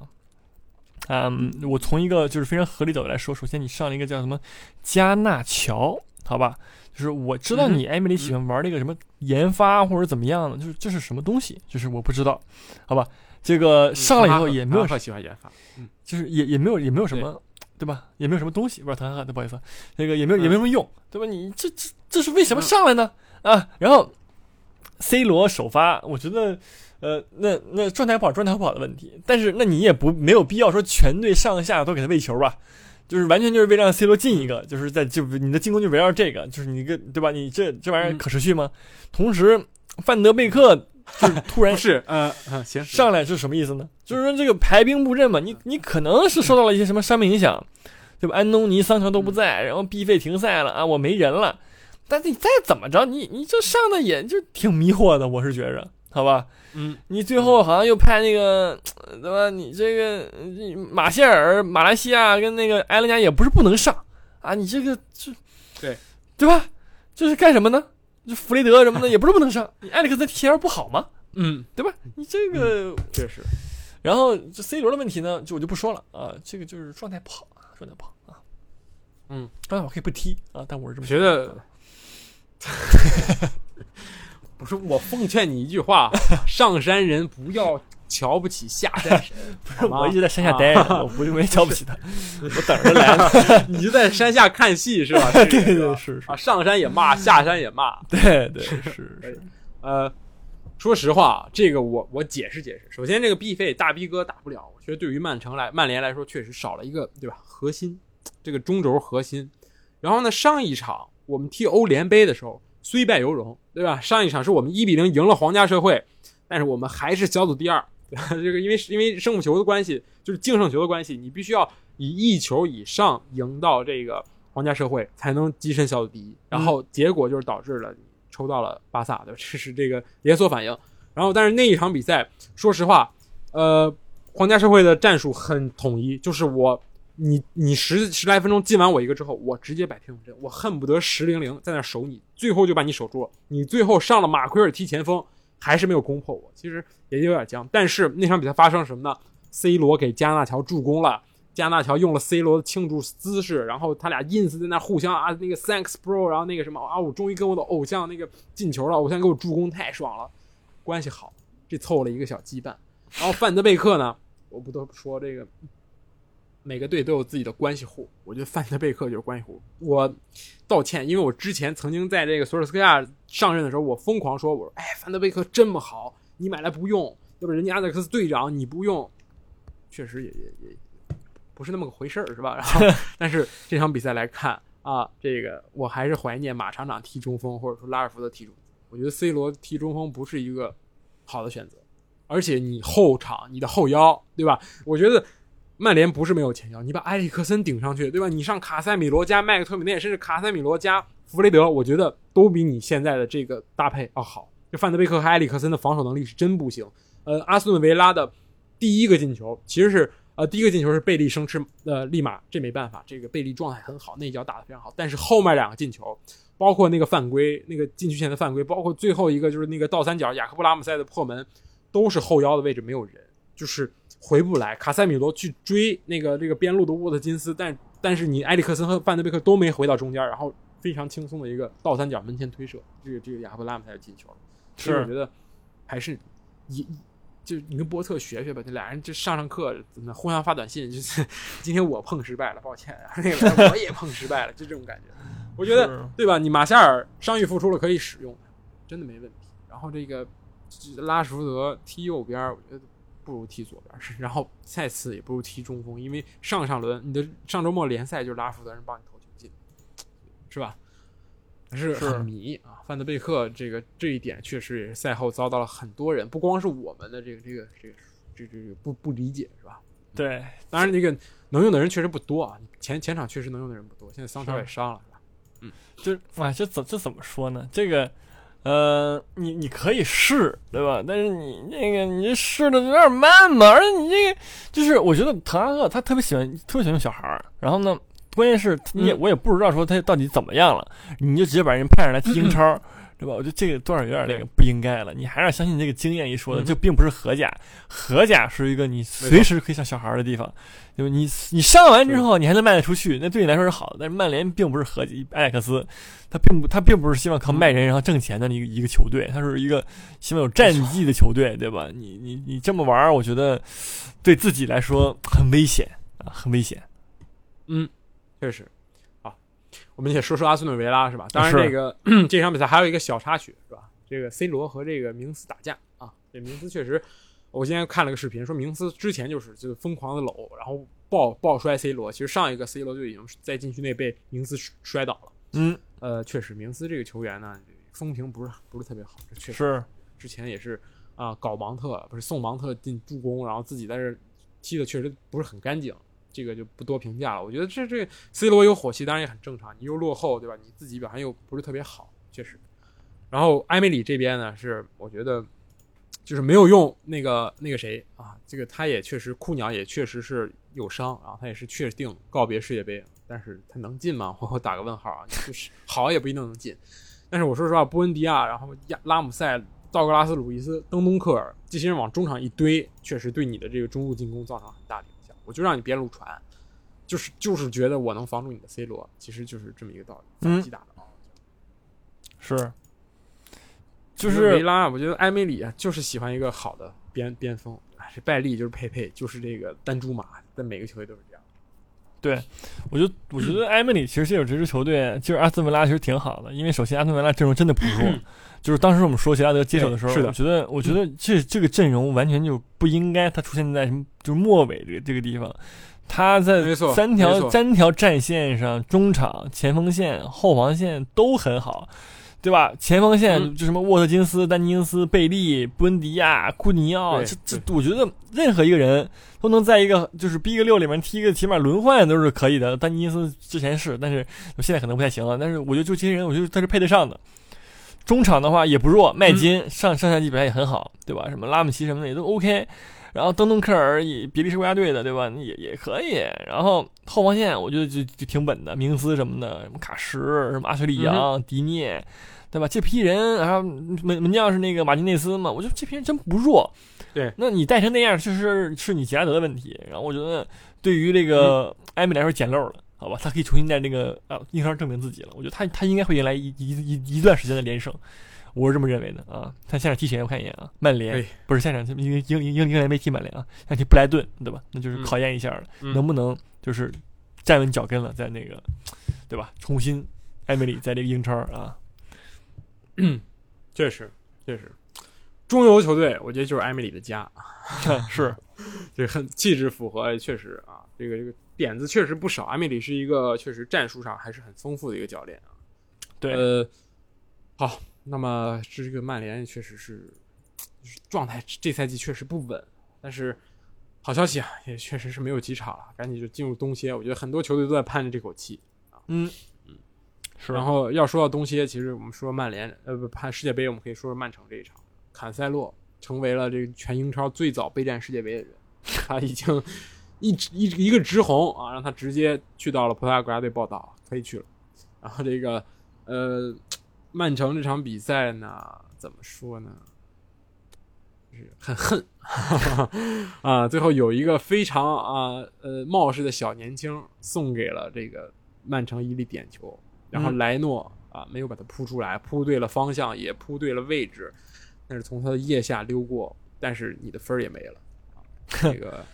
嗯，我从一个就是非常合理角度来说，首先你上了一个叫什么加纳乔，好吧？就是我知道你艾米丽喜欢玩那个什么研发或者怎么样的，就是这是什么东西，就是我不知道，好吧？这个上来以后也没有特喜欢研发，就是也也没有也没有什么，对吧？也没有什么东西，不是唐哈，不好意思，那个也没有也没什么用，对吧？你这这这是为什么上来呢？啊，然后 C 罗首发，我觉得。呃，那那状态不好，状态不好的问题。但是，那你也不没有必要说全队上下都给他喂球吧？就是完全就是为了让 C 罗进一个，就是在就你的进攻就围绕这个，就是你个对吧？你这这玩意儿可持续吗？同时，范德贝克就是突然 (laughs) 是呃行上来是什么意思呢？就是说这个排兵布阵嘛，你你可能是受到了一些什么伤病影响，对吧？安东尼、桑乔都不在，然后 B 费停赛了啊，我没人了。但是你再怎么着，你你这上的也就挺迷惑的，我是觉着，好吧？嗯，你最后好像又派那个，对吧？你这个马歇尔、马来西亚跟那个埃伦加也不是不能上啊，你这个这，对对吧？这是干什么呢？这弗雷德什么的也不是不能上，(laughs) 你埃里克森踢球不好吗？嗯，对吧？你这个确实。然后这 C 罗的问题呢，就我就不说了啊，这个就是状态不好啊，状态不好啊。嗯，状态我可以不踢啊，但我是这么觉得。(laughs) 不是我奉劝你一句话：(laughs) 上山人不要瞧不起下山神。(laughs) 不是我一直在山下待着，我不 (laughs) 没瞧不起他，我等着来呢。你就在山下看戏是吧？对对是啊，上山也骂，下山也骂。对对是是。呃，说实话，这个我我解释解释。首先，这个 B 费大 B 哥打不了，我觉得对于曼城来曼联来说，确实少了一个对吧？核心，这个中轴核心。然后呢，上一场我们踢欧联杯的时候。虽败犹荣，对吧？上一场是我们一比零赢了皇家社会，但是我们还是小组第二。(laughs) 这个因为因为胜负球的关系，就是净胜球的关系，你必须要以一球以上赢到这个皇家社会，才能跻身小组第一。然后结果就是导致了你抽到了巴萨，对吧？这是这个连锁反应。然后但是那一场比赛，说实话，呃，皇家社会的战术很统一，就是我。你你十十来分钟进完我一个之后，我直接摆天锋阵，我恨不得十零零在那守你，最后就把你守住了。你最后上了马奎尔踢前锋，还是没有攻破我，其实也有点僵。但是那场比赛发生什么呢？C 罗给加纳乔助攻了，加纳乔用了 C 罗的庆祝姿势，然后他俩 ins 在那互相啊那个 thanks bro，然后那个什么啊我终于跟我的偶像那个进球了，偶像给我助攻太爽了，关系好，这凑了一个小羁绊。然后范德贝克呢，我不得不说这个。每个队都有自己的关系户，我觉得范德贝克就是关系户。我道歉，因为我之前曾经在这个索尔斯克亚上任的时候，我疯狂说，我说，哎，范德贝克这么好，你买来不用，要不人家阿德克斯队长你不用，确实也也也不是那么个回事儿，是吧？然后，(laughs) 但是这场比赛来看啊，这个我还是怀念马厂长踢中锋，或者说拉尔福的踢中锋。我觉得 C 罗踢中锋不是一个好的选择，而且你后场你的后腰，对吧？我觉得。曼联不是没有前腰，你把埃里克森顶上去，对吧？你上卡塞米罗加麦克托米内，甚至卡塞米罗加弗雷德，我觉得都比你现在的这个搭配要好。这范德贝克和埃里克森的防守能力是真不行。呃，阿斯顿维拉的第一个进球其实是呃第一个进球是贝利生吃呃立马这没办法，这个贝利状态很好，那脚打得非常好。但是后面两个进球，包括那个犯规，那个禁区前的犯规，包括最后一个就是那个倒三角雅克布拉姆塞的破门，都是后腰的位置没有人，就是。回不来，卡塞米罗去追那个这个边路的沃特金斯，但但是你埃里克森和范德贝克都没回到中间，然后非常轻松的一个倒三角门前推射，这个这个亚布拉姆才进球。其实我觉得还是一就你跟波特学学吧，这俩人就上上课，互相发短信，就是今天我碰失败了，抱歉，(laughs) 那个我也碰失败了，就这种感觉。我觉得对吧？你马夏尔伤愈复出了，可以使用，真的没问题。然后这个拉什福德踢右边，我觉得。不如踢左边，(laughs) 然后再次也不如踢中锋，因为上上轮你的上周末联赛就是拉福德人帮你投球进，是吧？还是很迷啊！范德贝克这个这一点确实也是赛后遭到了很多人，不光是我们的这个这个这个这这个不不理解，是吧？对，当然这个能用的人确实不多啊，前前场确实能用的人不多，现在桑乔也伤了，是吧？嗯，就哇，这怎这怎么说呢？这个。呃，你你可以试，对吧？但是你那个你试的有点慢嘛，而且你这个就是，我觉得滕哈赫他特别喜欢，特别喜欢用小孩儿。然后呢，关键是你也我也不知道说他到底怎么样了，你就直接把人派上来踢英超。对吧？我觉得这个多少有点那个不应该了。你还是要相信这个经验一说的，这并不是荷甲，荷甲是一个你随时可以像小孩的地方。对吧？你你上完之后，你还能卖得出去，那对你来说是好的。但是曼联并不是荷甲，埃克斯，他并不他并不是希望靠卖人然后挣钱的一个一个球队，他是一个希望有战绩的球队，对吧？你你你这么玩，我觉得对自己来说很危险啊很危险。嗯，确实。好，我们也说说阿斯顿维拉是吧？当然，这个 (clears throat) 这场比赛还有一个小插曲是吧？这个 C 罗和这个明斯打架啊，这明斯确实，我今天看了个视频，说明斯之前就是就是疯狂的搂，然后抱抱摔 C 罗。其实上一个 C 罗就已经在禁区内被明斯摔倒了。嗯，呃，确实，明斯这个球员呢，风评不是不是特别好，这确实是之前也是啊、搞芒特不是送芒特进助攻，然后自己在这踢的确实不是很干净，这个就不多评价了。我觉得这这 C 罗有火气当然也很正常，你又落后对吧？你自己表现又不是特别好，确实。然后埃梅里这边呢，是我觉得就是没有用那个那个谁啊，这个他也确实库鸟也确实是有伤，然后他也是确定告别世界杯，但是他能进吗？(laughs) 我打个问号啊，就是好也不一定能进。但是我说实话，布恩迪亚，然后亚拉姆塞、道格拉斯·鲁伊斯、登东克尔这些人往中场一堆，确实对你的这个中路进攻造成很大的。我就让你边路传，就是就是觉得我能防住你的 C 罗，其实就是这么一个道理，嗯反击打的。是，就维是拉，我觉得埃梅里啊，就是喜欢一个好的边边锋。哎，这拜利就是佩佩，就是这个单珠马，在每个球队都是这样。对我就我觉得埃梅里其实这支球队，就是阿斯顿维拉其实挺好的，因为首先阿斯顿维拉阵容真的不弱，(coughs) 就是当时我们说杰拉德接手的时候，是的我觉得我觉得这这个阵容完全就不应该他出现在什么就是末尾这个这个地方，他在三条三条战线上，中场、前锋线、后防线都很好。对吧？前锋线嗯就什么沃特金斯、丹尼金斯、贝利、布恩迪亚、库尼奥，这这，我觉得任何一个人都能在一个就是 B 个六里面踢个起码轮换都是可以的。丹尼金斯之前是，但是现在可能不太行了。但是我觉得就这些人，我觉得他是配得上的。中场的话也不弱，麦金、上上赛季表现也很好，对吧？什么拉姆齐什么的也都 OK。然后登东克尔也比利时国家队的，对吧？也也可以。然后后防线我觉得就就挺稳的，明斯什么的，什么卡什、什么阿什利杨、迪涅，对吧？这批人，然后门门将是那个马丁内斯嘛，我觉得这批人真不弱。对，那你带成那样，确实是你杰拉德的问题。然后我觉得对于这个埃米来说捡漏了，好吧？他可以重新在那个啊英超证明自己了。我觉得他他应该会迎来一一一一段时间的连胜。我是这么认为的啊！他现场踢谁？我看一眼啊，曼联不是现场，英英英英英联没踢曼联啊，现场踢布莱顿，对吧？那就是嗯考验一下了，嗯能不能就是站稳脚跟了，在那个对吧？重新艾米里在这个英超啊，(clears throat) 确实，确实，中游球队我觉得就是艾米里的家，(laughs) 是这 (laughs) 很气质符合，确实啊，这个这个点子确实不少。阿米里是一个确实战术上还是很丰富的一个教练啊。对，呃，好，那么这个曼联确实是就是状态这赛季确实不稳，但是好消息啊，也确实是没有几场了，赶紧就进入冬歇。我觉得很多球队都在盼着这口气啊。嗯是，然后要说到冬歇，其实我们说曼联，呃，不盼世界杯，我们可以说说曼城这一场，坎塞洛成为了这个全英超最早备战世界杯的人，他已经一直一一个直红啊，让他直接去到了葡萄牙国家队报道，可以去了。然后这个呃，曼城这场比赛呢，怎么说呢？就是很恨 (laughs) 啊！最后有一个非常啊呃冒失的小年轻送给了这个曼城一粒点球，然后嗯莱诺啊没有把它扑出来，扑对了方向，也扑对了位置，但是从他的腋下溜过，但是你的分儿也没了。啊这个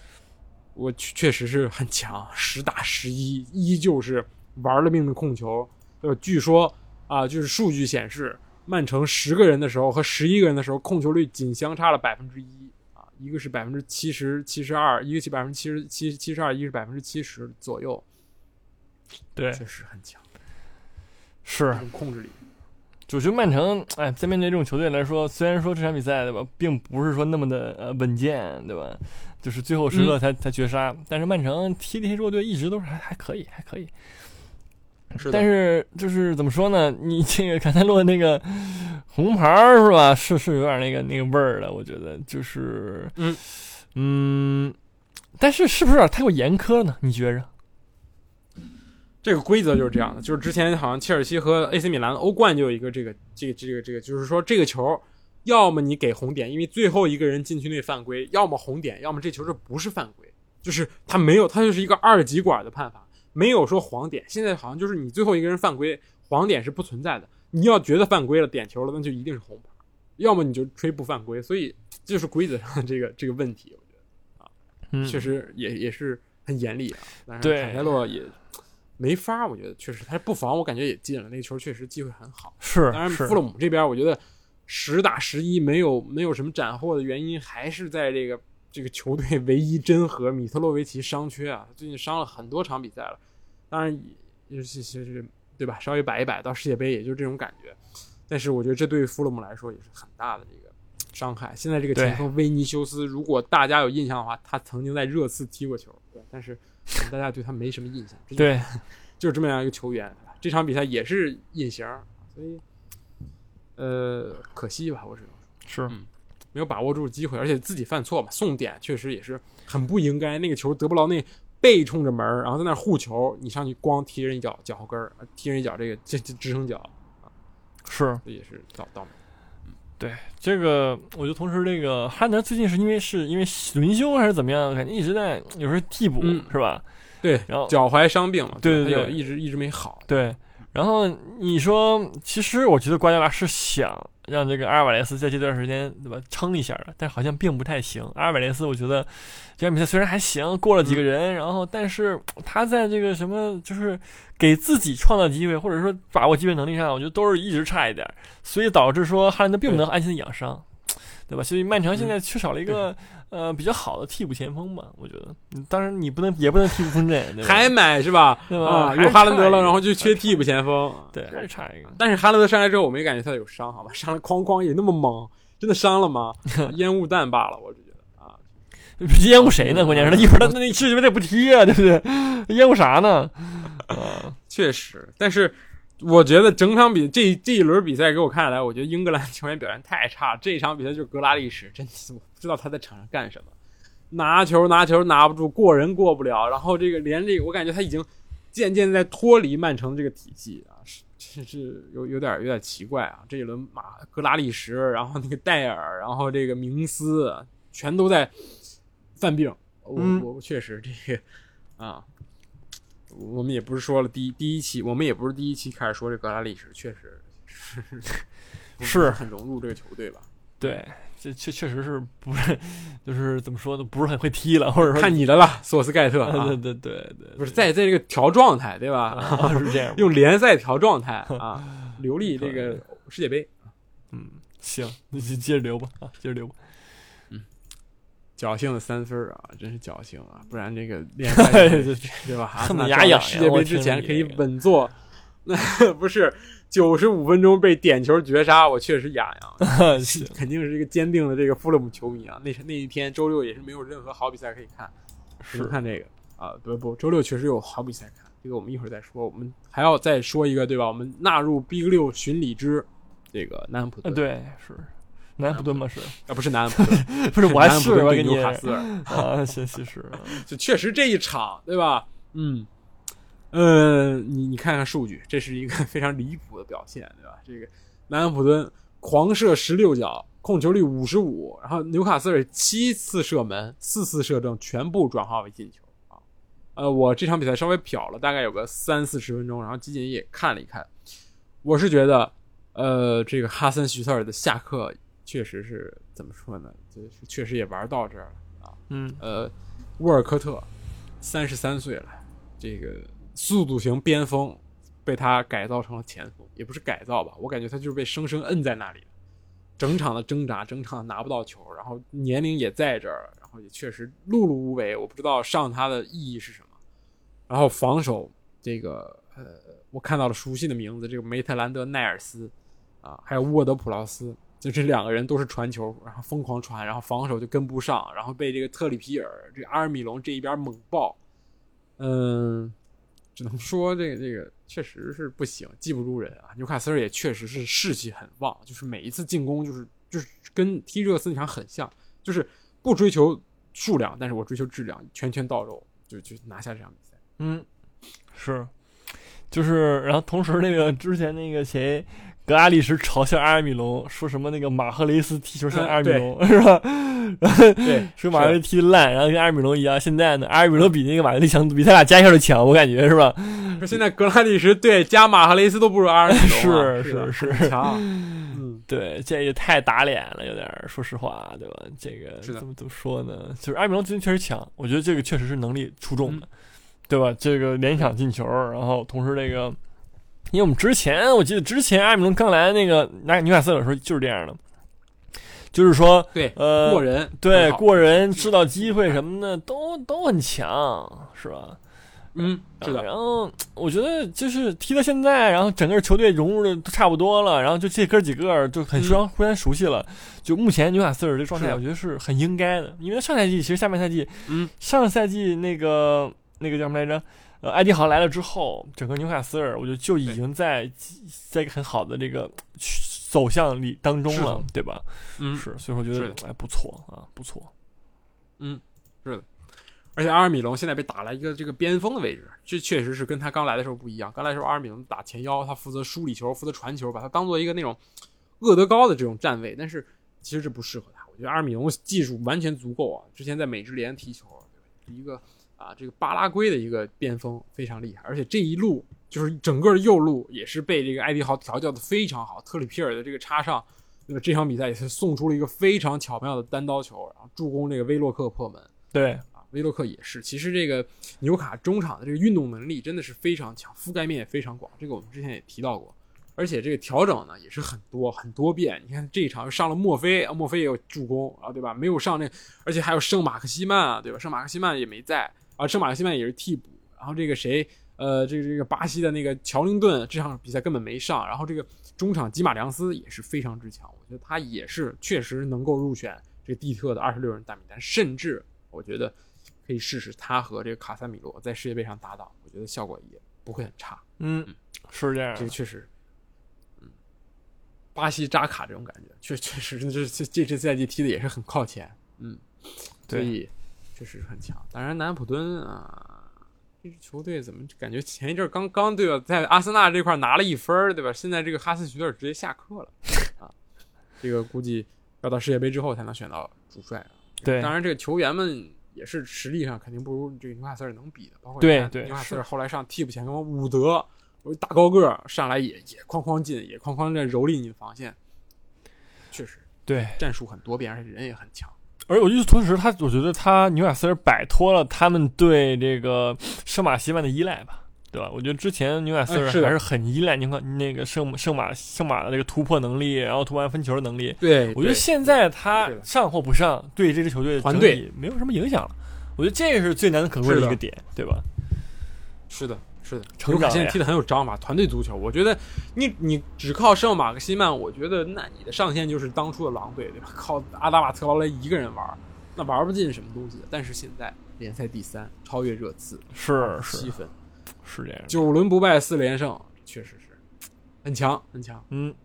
我确确实是很强，十打十一，依旧是玩了命的控球。呃，据说啊，就是数据显示，曼城十个人的时候和十一个人的时候，控球率仅相差了百分之一啊，一个是百分之七十七十二，一个是百分之七十七七十二，一个是百分之七十左右，对确实很强，是控制力。我觉得曼城，哎，在面对这种球队来说，虽然说这场比赛对吧，并不是说那么的呃稳健，对吧？就是最后时刻才、才绝杀，但是曼城踢这些弱队一直都是还还可以，还可以。是，但是就是怎么说呢？你这个卡塞洛那个红牌儿是吧？是是有点那个那个味儿了，我觉得就是嗯嗯，但是是不是有点太过严苛呢？你觉着？这个规则就是这样的，就是之前好像切尔西和 AC 米兰欧冠就有一个这个这个这个这个，就是说这个球，要么你给红点，因为最后一个人禁区内犯规，要么红点，要么这球这不是犯规，就是他没有，他就是一个二极管的判罚，没有说黄点。现在好像就是你最后一个人犯规，黄点是不存在的。你要觉得犯规了，点球了，那就一定是红牌，要么你就吹不犯规。所以这就是规则上的这个这个问题，我觉得啊，确实也也是很严厉啊。但是对坎塞洛也没法，我觉得确实他不防，我感觉也进了，那个球确实机会很好。是当然，是富勒姆这边我觉得十打十一没有没有什么斩获的原因，还是在这个这个球队唯一真核米特洛维奇伤缺啊，最近伤了很多场比赛了。当然也是是是，对吧？稍微摆一摆到世界杯，也就这种感觉。但是我觉得这对于富勒姆来说也是很大的这个伤害。现在这个前锋维尼修斯，如果大家有印象的话，他曾经在热刺踢过球，对，但是可能大家对他没什么印象。对，就是这么样一个球员。这场比赛也是隐形，所以呃，可惜吧，我只能说是没有把握住机会，而且自己犯错嘛，送点确实也是很不应该。那个球德布劳内背冲着门，然后在那护球，你上去光踢人一脚脚后跟儿，踢人一脚这个这这支撑脚，是，这也是倒倒霉。对这个，我觉得同时这个哈德最近是因为是因为轮休还是怎么样，感觉一直在有时候替补、嗯是吧？对，然后脚踝伤病了，对对对一直一直没好。对，然后你说，其实我觉得瓜迪奥拉是想让这个阿尔瓦雷斯在这段时间对吧撑一下的，但好像并不太行。阿尔瓦雷斯，我觉得这场比赛虽然还行，过了几个人，然后但是他在这个什么就是给自己创造机会，或者说把握机会能力上，我觉得都是一直差一点，所以导致说哈兰德并不能安心的养伤。对吧？所以曼城现在缺少了一个、呃比较好的替补前锋吧，我觉得。嗯当然你不能也不能替补锋阵，对吧？还买是吧？对吧啊，有哈兰德了，然后就缺替补前锋。对，还是差一个。但是哈兰德上来之后，我没感觉他有伤，好吧？上来哐哐也那么猛，真的伤了吗？(laughs) 烟雾弹罢了，我只觉得啊，烟雾谁呢？关键是他一会儿他那世界杯他也不踢啊，对不对？烟雾啥呢？啊，确实。但是我觉得整场比这这一轮比赛给我看来，我觉得英格兰球员表现太差。这一场比赛就是格拉利什，真的是我不知道他在场上干什么，拿球拿球拿不住，过人过不了，然后这个连这个我感觉他已经渐渐在脱离曼城这个体系啊，是是是有有点有点奇怪啊。这一轮马格拉利什，然后那个戴尔，然后这个明斯，全都在犯病。我、嗯我确实这个啊。我们也不是说了第一第一期，我们也不是第一期开始说这格拉利什，确实 (laughs) 是是很融入这个球队吧？对，这确确实是不是，就是怎么说呢？不是很会踢了，或者说看你的了，索斯盖特啊对，对对对，不是在在这个调状态，对吧？啊是这样。(laughs) 用联赛调状态啊，(laughs) 留力这个世界杯，嗯，行，那就接着留吧，啊，接着留吧。侥幸的三分啊，真是侥幸啊！不然这个联赛对对吧？啊恨得那牙痒痒世界杯之前可以稳坐，那 (laughs) 不是九十五分钟被点球绝杀，我确实痒痒。(laughs) 行，肯定是一个坚定的这个富勒姆球迷啊。那那一天周六也是没有任何好比赛可以看，是看这个啊。不不，周六确实有好比赛看，这个我们一会儿再说。我们还要再说一个对吧？我们纳入 Big 六巡礼之这个南安普呃，顿，对，是南安普顿吗？是，啊不是南安普顿，(laughs) 不是我还是我给你顿对纽卡斯尔，(laughs) 啊，行其实，(laughs) 就确实这一场对吧？嗯。呃，你你看看数据，这是一个非常离谱的表现，对吧？这个南安普顿狂射十六脚，控球率五十五，然后纽卡斯尔七次射门，四次射正，全部转化为进球啊。呃，我这场比赛稍微瞟了，大概有个三四十分钟，然后基锦也看了一看，我是觉得，呃，这个哈森徐特尔的下课确实是怎么说呢？就是确实也玩到这儿了啊。嗯，呃，沃尔科特三十三岁了，这个速度型边锋被他改造成了前锋，也不是改造吧，我感觉他就是被生生摁在那里了，整场的挣扎，整场拿不到球，然后年龄也在这儿，然后也确实碌碌无为，我不知道上他的意义是什么。然后防守这个呃，我看到了熟悉的名字，这个梅特兰德奈尔斯啊，还有沃德普劳斯，就这两个人都是传球，然后疯狂传，然后防守就跟不上，然后被这个特里皮尔、这阿尔米隆这一边猛爆，嗯，只能说这个这个确实是不行，技不如人啊。纽卡斯尔也确实是士气很旺，就是每一次进攻就是就是跟踢热刺那场很像，就是不追求数量，但是我追求质量，拳拳到肉，就就拿下这场比赛。嗯，是，就是，然后同时那个之前那个谁格拉利什嘲笑阿尔米隆，说什么那个马赫雷斯踢球像嗯阿尔米隆、是吧？(laughs) 对，说马赫雷踢烂，然后跟阿尔米隆一样。现在呢，阿尔米隆比那个马赫雷强，比他俩加一下都强，我感觉是吧？说现在格拉利什对加马赫雷斯都不如阿尔米隆啊，是的是很强。(laughs) 嗯，对，这也太打脸了，有点儿。说实话，对吧？这个怎么怎么说呢？就是阿尔米隆最近确实强，我觉得这个确实是能力出众的，嗯对吧？这个连场进球，然后同时那个，因为我们之前我记得之前艾米隆刚来那个拿纽卡斯尔的时候就是这样的，就是说对，呃过人，对过人制造机会什么的都都很强，是吧？嗯，是的，然后我觉得就是踢到现在，然后整个球队融入的都差不多了，然后就这哥几个就很互相互相熟悉了。就目前纽卡斯尔这状态，我觉得是很应该的，因为上赛季其实下半赛季，嗯，上赛季那个那个叫什么来着？呃，艾迪豪来了之后，整个纽卡斯尔我觉得就已经在在一个很好的这个走向里当中了，对吧？嗯，是，所以说我觉得哎不错啊，不错。嗯，是的而且阿尔米隆现在被打了一个这个边锋的位置，这确实是跟他刚来的时候不一样。刚来的时候，阿尔米隆打前腰，他负责梳理球，负责传球，把他当做一个那种厄德高的这种站位。但是其实这不适合他。我觉得阿尔米隆技术完全足够啊，之前在美职联踢球，对吧？一个啊这个巴拉圭的一个边锋非常厉害，而且这一路就是整个右路也是被这个艾迪豪调教的非常好，特里皮尔的这个插上。那么这场比赛也是送出了一个非常巧妙的单刀球，然后助攻这个威洛克破门。对，啊，威洛克也是。其实这个纽卡中场的这个运动能力真的是非常强，覆盖面也非常广。这个我们之前也提到过，而且这个调整呢也是很多很多变。你看这一场又上了墨菲，啊墨菲也有助攻啊，对吧？没有上那，而且还有圣马克西曼啊，对吧？圣马克西曼也没在啊，圣马克西曼也是替补。然后这个谁，呃，这个这个巴西的那个乔林顿这场比赛根本没上。然后这个中场吉马良斯也是非常之强，我觉得他也是确实能够入选这个蒂特的二十六人大名单，甚至我觉得可以试试他和这个卡塞米罗在世界杯上搭档，我觉得效果也不会很差。嗯，是这样这个确实，嗯，巴西扎卡这种感觉，确确实这这这这赛季踢的也是很靠前，嗯，所以确实很强。当然，南安普敦啊，这支球队怎么感觉前一阵儿刚刚对吧，在阿森纳这块儿拿了一分儿，对吧？现在这个哈斯许特尔直接下课了啊，这个估计要到世界杯之后才能选到主帅啊。对当然这个球员们也是实力上肯定不如这个纽卡斯尔能比的，包括对对纽卡斯尔后来上替补前锋伍德，我大高个儿上来也也哐哐进，也哐哐在蹂躏你的防线，确实对，战术很多变，而且人也很强。而我与此同时，他我觉得他纽卡斯尔摆脱了他们对这个圣马西曼的依赖吧，对吧？我觉得之前纽卡斯尔还是很依赖你看那个圣圣马圣马的这个突破能力，然后突破分球的能力。对我觉得现在他上或不上，对这支球队团队没有什么影响了。我觉得这个是最难能可贵的一个点，对吧？是的，是的，成长呀纽卡现在踢得很有章法，团队足球。我觉得你你只靠圣马克西曼，我觉得那你的上限就是当初的狼队，对吧？靠阿达马特劳雷一个人玩，那玩不进什么东西的。但是现在联赛第三，超越热刺，是是七分，是这样。九轮不败四连胜，确实是很强很强。嗯，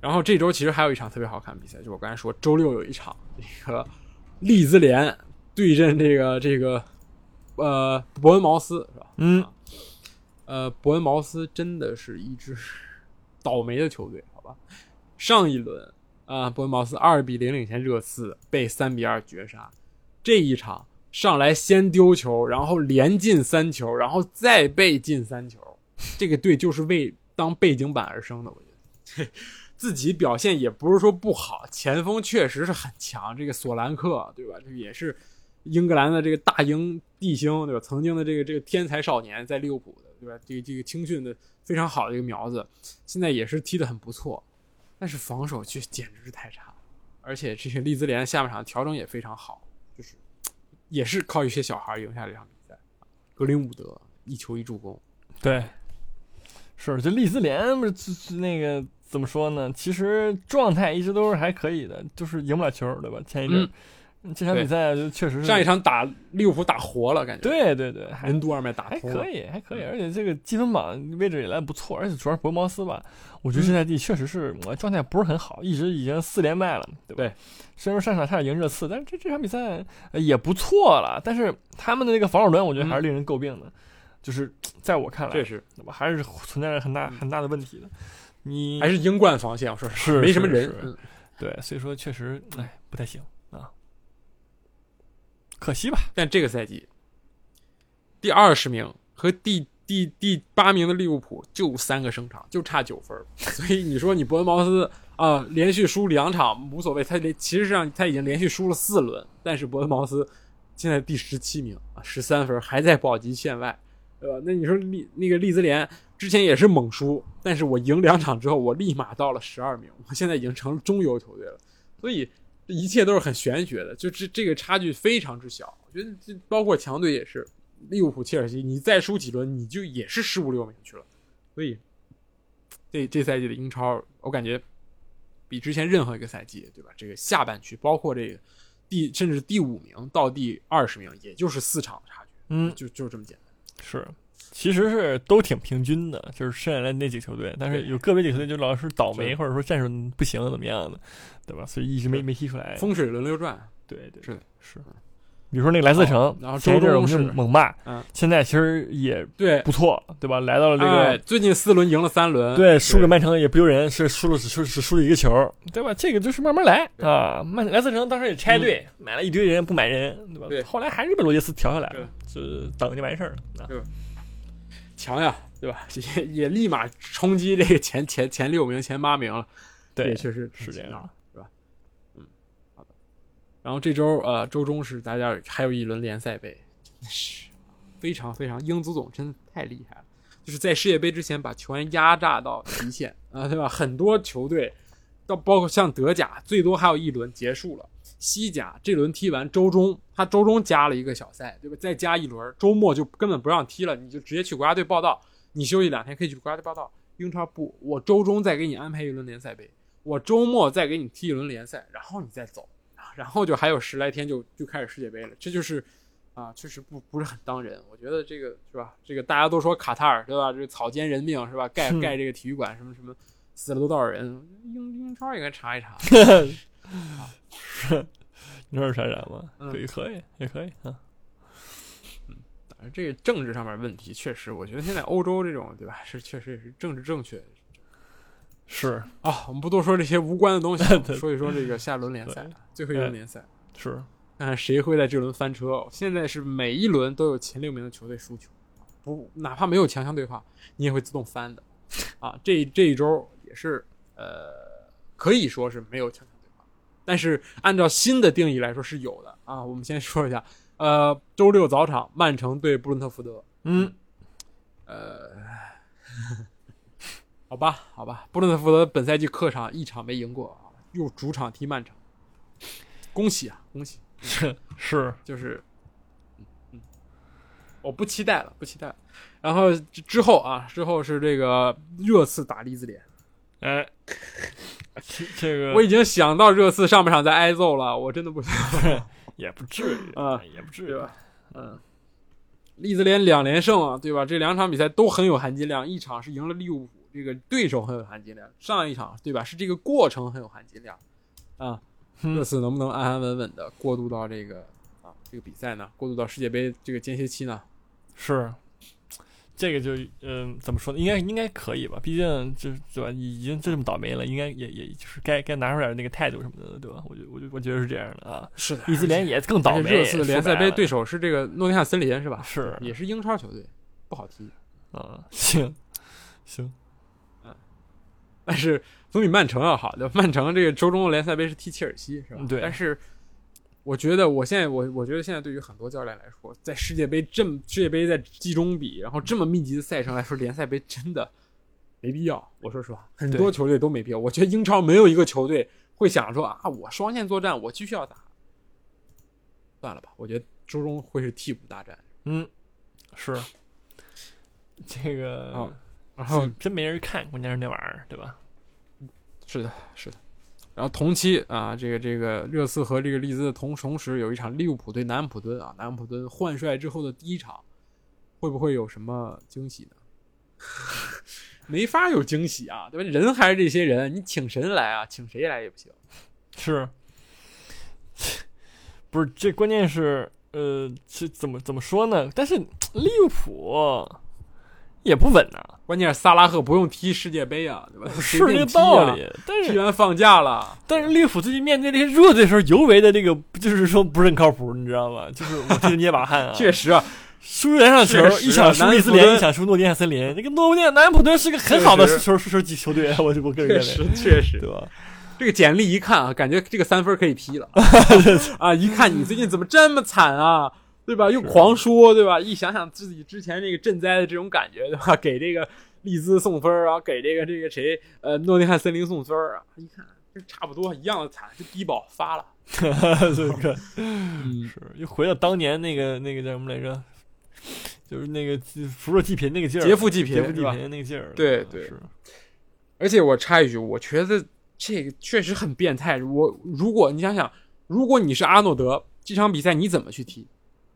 然后这周其实还有一场特别好看的比赛，就我刚才说，周六有一场这个利兹联对阵这个这个呃伯恩茅斯，是吧？嗯，呃，伯恩茅斯真的是一支倒霉的球队，好吧？上一轮啊、伯恩茅斯二比零领先热刺，被三比二绝杀。这一场上来先丢球，然后连进三球，然后再被进三球，这个队就是为当背景板而生的，我觉得。(laughs) 自己表现也不是说不好，前锋确实是很强，这个索兰克对吧？这也是英格兰的这个大英帝星对吧？曾经的这个这个天才少年，在利物浦的对吧？这个这个青训的非常好的一个苗子，现在也是踢得很不错，但是防守却简直是太差了，而且这些利兹联下半场调整也非常好，就是也是靠一些小孩赢下这场比赛。格林伍德一球一助攻，对，是这利兹联不是那个怎么说呢？其实状态一直都是还可以的，就是赢不了球，对吧？前一阵、这场比赛就确实是上一场打利物浦打活了，感觉对对对，还任督二麦打还可。以，还可以，而且这个积分榜位置也来不错，而且主要是博茅斯吧，我觉得这赛季确实是我状态不是很好，一直已经四连败了，对吧？对虽然说上场差点赢热刺，但是这这场比赛呃也不错了，但是他们的这个防守端我觉得还是令人诟病的。就是在我看来，确实？还是存在着很大嗯很大的问题的。你还是英冠防线，我说是没什么。人嗯对，所以说确实，哎，不太行啊，可惜吧。但这个赛季第二十名和第第第八名的利物浦就三个胜场，就差九分。(laughs) 所以你说你伯恩茅斯啊、连续输两场无所谓，他连其实上他已经连续输了四轮，但是伯恩茅斯现在第十七名啊，十三分还在保级线外，对吧？那你说利那个利兹联之前也是猛输，但是我赢两场之后，我立马到了十二名，我现在已经成中游球队了，所以一切都是很玄学的，就这这个差距非常之小。我觉得这包括强队也是，利物浦、切尔西，你再输几轮，你就也是十五六名去了。所以这这赛季的英超，我感觉比之前任何一个赛季，对吧？这个下半区，包括这个第甚至第五名到第二十名，也就是四场的差距，嗯，就就是这么简单。是，其实是都挺平均的，就是剩下来那几个球队，但是有个别几个球队就老是倒霉，或者说战术不行怎么样的，对吧？所以一直没没踢出来。风水轮流转，对对是是。比如说那个莱斯特城，然后前一阵儿我们周中就是猛骂，嗯现在其实也对，不错，对吧？来到了这哎，个最近四轮赢了三轮，对，输给曼城也不丢人，是输了只输只输了一个球，对吧？这个就是慢慢来啊。曼莱斯特城当时也拆队，买了一堆人不买人，对吧？对后来还是被罗杰斯调下来了，就等就完事儿了。啊强呀，对吧？(laughs) 也也立马冲击这个前前前六名、前八名了。对也，确实是这样，是吧？嗯，好的。然后这周呃周中是大家还有一轮联赛杯，真的是非常非常英足总真的太厉害了，就是在世界杯之前把球员压榨到极限啊、对吧？很多球队到包括像德甲，最多还有一轮结束了。西甲这轮踢完，周中他周中加了一个小赛，对吧？再加一轮，周末就根本不让踢了，你就直接去国家队报道，你休息两天可以去国家队报道。英超不，我周中再给你安排一轮联赛杯，我周末再给你踢一轮联赛，然后你再走，啊然后就还有十来天就就开始世界杯了，这就是啊，确实不不是很当人。我觉得这个是吧？这个大家都说卡塔尔对吧？这个草菅人命是吧？盖嗯盖这个体育馆什么什么，死了都多少人？英英超应该查一查。(laughs) (laughs) 你说是啥啥吗？嗯对，可以，也可以啊。反正这个政治上面问题，确实，我觉得现在欧洲这种对吧，是确实也是政治正确是啊。我们不多说这些无关的东西，(laughs) 说一说这个下轮联赛，最后一轮联赛。是，看看谁会在这轮翻车。现在是每一轮都有前六名的球队输球，不，哪怕没有强强对话，你也会自动翻的。啊，这这一周也是，呃，可以说是没有强强但是按照新的定义来说是有的啊。我们先说一下，呃，周六早场，曼城对布伦特福德，嗯，呃，(laughs) 好吧，好吧，布伦特福德本赛季客场一场没赢过啊，又主场踢曼城，恭喜啊，恭喜！(laughs) 是是，就是，嗯嗯，我不期待了，不期待了。然后之之后啊，之后是这个热刺打利兹联，哎，这这个我已经想到热刺上半场在挨揍了，我真的不行。(laughs) 也不至于啊，也不至于吧？嗯，利兹联两连胜啊，对吧？这两场比赛都很有含金量，一场是赢了利物浦，这个对手很有含金量；上一场对吧，是这个过程很有含金量啊。嗯热刺能不能安安稳稳的过渡到这个啊这个比赛呢？过渡到世界杯这个间歇期呢？是，这个就嗯、怎么说呢？应该应该可以吧？毕竟就是对吧？已经这么倒霉了，应该也也就是该该拿出点那个态度什么的，对吧？我觉我觉我觉得是这样的啊。是的利兹联也更倒霉，而且热刺的联赛杯对手手是这个诺丁汉森林是吧？是也是英超球队，不好踢。啊，行行，嗯 (laughs) 但是总比曼城要好。对，曼城这个周中的联赛杯是踢切尔西，是吧？嗯对但是我觉得，我现在我我觉得现在对于很多教练来说，在世界杯这么世界杯在季中比，然后这么密集的赛程来说，联赛杯真的没必要。我说实话，很多球队都没必要。我觉得英超没有一个球队会想说啊，我双线作战，我继续要打。算了吧，我觉得周中会是替补大战。嗯，是这个，哦然后真没人看，关键是那玩意儿，对吧？是的，是的。然后同期啊，这个这个热刺和这个利兹的同同时有一场利物浦对南安普敦啊，南安普敦换帅之后的第一场，会不会有什么惊喜呢？(laughs) 没法有惊喜啊，对吧？人还是这些人，你请神来啊，请谁来也不行。是，(laughs) 不是这关键是呃，是怎么怎么说呢？但是利物浦也不稳呐、关键是萨拉赫不用踢世界杯啊，对吧？(laughs) 是这个道理。但是踢完放假了，但是利物浦最近面对这些弱队的时候，尤为的这个就是说不是很靠谱，你知道吗？就是我替着捏把汗啊。(laughs) 确实啊，输两场球一场输利兹联，一场输诺丁汉森林。这个诺丁汉南安普顿是个很好的球球球球队，我我个人确认为，实确实对，吧？这个简历一看啊，感觉这个三分可以批了 (laughs) 啊！一看你最近怎么这么惨啊，对吧？又狂说，对吧？一想想自己之前那个赈灾的这种感觉，对吧？(laughs) 给这个利兹送分啊，给这个这个谁呃诺丁汉森林送分啊，一看这差不多一样的惨，就低保发了。(laughs) 这个嗯，是又回到当年那个那个叫什么来着？就是那个扶弱济贫那个劲儿，劫富济贫劫富济贫那个劲儿。对对是而且我插一句，我觉得这个确实很变态。我如果你想想，如果你是阿诺德，这场比赛你怎么去踢？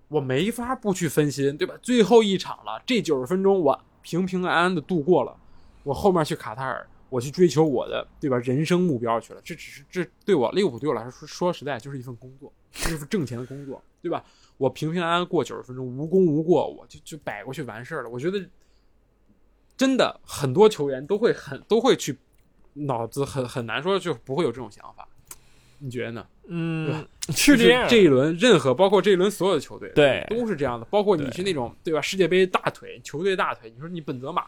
我没法不去分心，对吧？最后一场了，这九十分钟我平平安安的度过了，我后面去卡塔尔，我去追求我的，对吧？人生目标去了。这只是这对我利物浦对我来说说说实在就是一份工作，就是挣钱的工作，对吧？我平平安安过九十分钟，无功无过，我就就摆过去完事儿了。我觉得真的很多球员都会很都会去脑子很很难说就不会有这种想法，你觉得呢？嗯，(laughs) 就是这样。这一轮任何包括这一轮所有的球队，对都是这样的。包括你是那种对吧世界杯大腿球队大腿，你说你本泽马，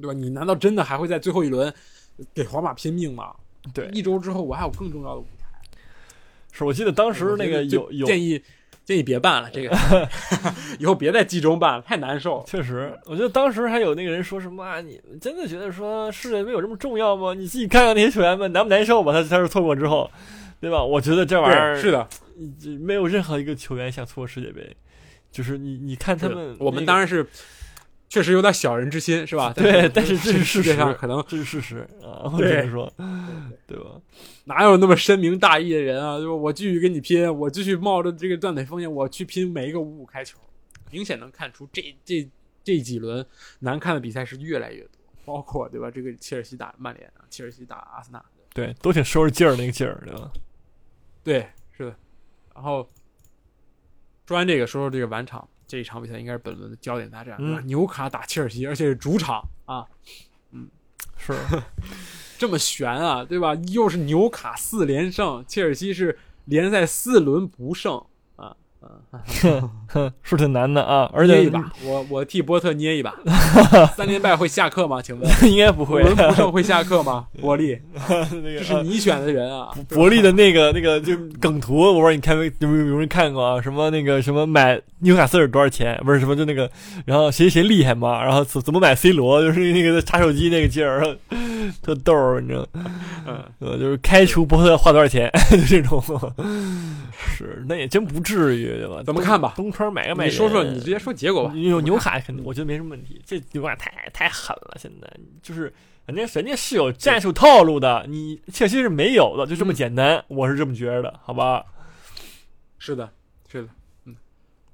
对吧？你难道真的还会在最后一轮给皇马拼命吗？对一周之后我还有更重要的舞台。是我记得当时那个有有建议建议别办了，这个 (laughs) 以后别在冀中办了，太难受了。确实，我觉得当时还有那个人说什么啊？你真的觉得说世界杯有这么重要吗？你自己看看那些球员们难不难受吧？他他是错过之后，对吧？我觉得这玩意儿，是的，没有任何一个球员想错过世界杯，就是你你看他们，我们当然是确实有点小人之心，是吧？对但是这是事世界上实可能这是事实啊，我只对能说，对吧？哪有那么深明大义的人啊？对吧？我继续跟你拼，我继续冒着这个断腿风险，我去拼每一个五五开球。明显能看出这这这几轮难看的比赛是越来越多，包括对吧？这个切尔西打曼联啊，切尔西打阿森纳，对，都挺收拾劲儿那个劲儿，对吧？对，是的。然后说完这个，说说这个晚场这一场比赛，应该是本轮的焦点大战，对吧？嗯纽卡打切尔西，而且是主场啊，嗯是，(laughs) 这么悬啊，对吧？又是纽卡四连胜，切尔西是联赛四轮不胜 (laughs) 是挺难的啊，(laughs) 而且捏一把，我我替波特捏一把。(laughs) 三连败会下课吗？请问应该不会，轮不胜会下课吗？伯利，那个这是你选的人啊！伯利的那个那个就梗图，我不知道你看没有没有有人看过啊？什么那个什么买纽卡斯尔多少钱？不是什么就那个，然后谁谁厉害嘛？然后怎怎么买 C 罗？就是那个查手机那个劲儿，特逗，你知道？就是开除波特花多少钱？就这种，是那也真不至于对吧？怎么看吧东东窗买个买，你说说，你直接说结果吧。有纽卡肯定，我觉得没什么问题。这纽卡太太狠了，现在就是人家人家是有战术套路的，你切尔西是没有的，就这么简单，我是这么觉得的，好吧？是的，是的，嗯。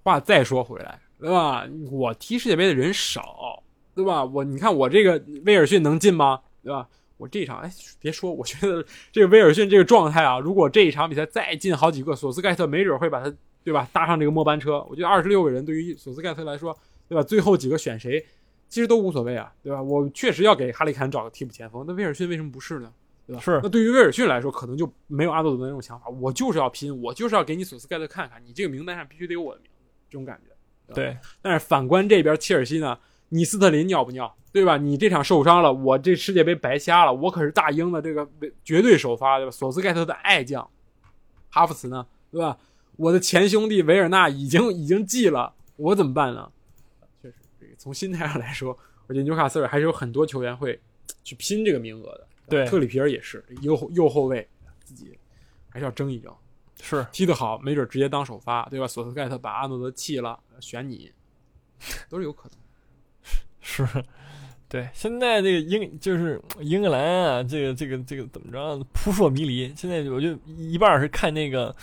话再说回来，对吧？我踢世界杯的人少，对吧？我你看我这个威尔逊能进吗？对吧？我这一场，哎，别说，我觉得这个威尔逊这个状态啊，如果这一场比赛再进好几个，索斯盖特没准会把他，对吧？搭上这个末班车。我觉得二十六个人对于索斯盖特来说，对吧？最后几个选谁，其实都无所谓啊，对吧？我确实要给哈里坎找个替补前锋，那威尔逊为什么不是呢？对吧？是那对于威尔逊来说，可能就没有阿诺德那种想法，我就是要拼，我就是要给你索斯盖特看看，你这个名单上必须得有我的名字，这种感觉。对，但是反观这边切尔西呢，你斯特林尿不尿，对吧？你这场受伤了，我这世界杯白瞎了，我可是大英的这个绝对首发，对吧？索斯盖特的爱将，哈弗茨呢，对吧？我的前兄弟维尔纳已经已经记了，我怎么办呢？确实，这个从心态上来说，我觉得纽卡斯尔还是有很多球员会去拼这个名额的。对特里皮尔也是右后右后卫，自己还是要争一争。是踢得好，没准直接当首发，对吧？索斯盖特把阿诺德弃了，选你，都是有可能。是，对。现在这个英就是英格兰啊，这个这个这个怎么着，扑朔迷离。现在我就一半是看那个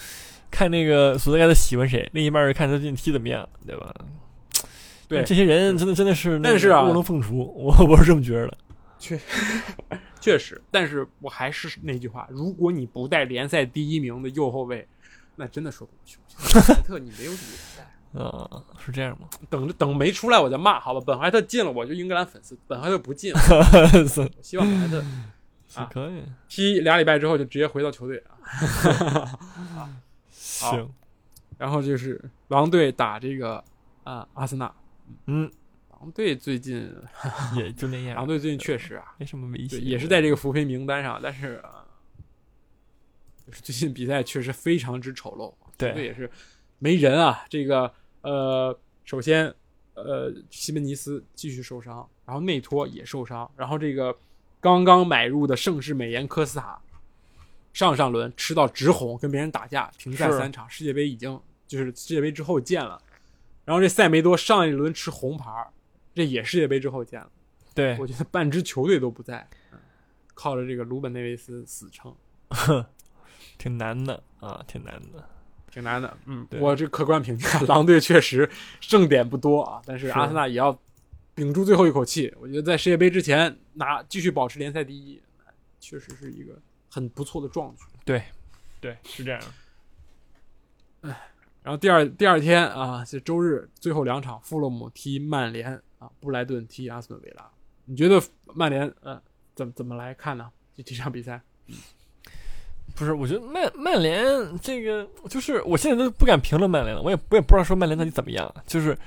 看那个索斯盖特喜欢谁，另一半是看他最近踢怎么样，对吧？对这些人真的真的是那个但是啊卧龙凤雏，我我是这么觉得的。(laughs) 确实，但是我还是那句话，如果你不带联赛第一名的右后卫，那真的说不过去。本怀 (laughs) 特你没有理由在，啊，是这样吗？等着等没出来我就骂，好吧？本怀特进了我就英格兰粉丝，本怀特不进，(laughs) 我希望本怀特啊可以，踢俩礼拜之后就直接回到球队啊。(laughs) 行，然后就是狼队打这个啊阿森纳，嗯，狼队最近也就那样，狼队最近确实啊，没什么威胁，对，也是在这个扶贫名单上，但是啊，就是最近比赛确实非常之丑陋，对也是没人啊。这个呃，首先呃，西门尼斯继续受伤，然后内托也受伤，然后这个刚刚买入的盛世美颜科斯塔，上上轮吃到直红，跟别人打架，停赛三场，世界杯已经就是世界杯之后见了。然后这塞梅多上一轮吃红牌儿，这也世界杯之后见了。对，我觉得半支球队都不在，嗯靠着这个鲁本内维斯死撑，(laughs) 挺难的啊，挺难的。挺难的。嗯对我这客观评价，狼队确实胜点不多啊，但是是阿森纳也要屏住最后一口气。我觉得在世界杯之前拿继续保持联赛第一，确实是一个很不错的壮举。对，对是这样。然后第二第二天啊，这周日最后两场，富勒姆踢曼联啊，布莱顿踢阿斯顿维拉。你觉得曼联呃怎么怎么来看呢？这这场比赛？不是，我觉得曼曼联这个就是我现在都不敢评论曼联了，我也我也不知道说曼联到底怎么样。就是，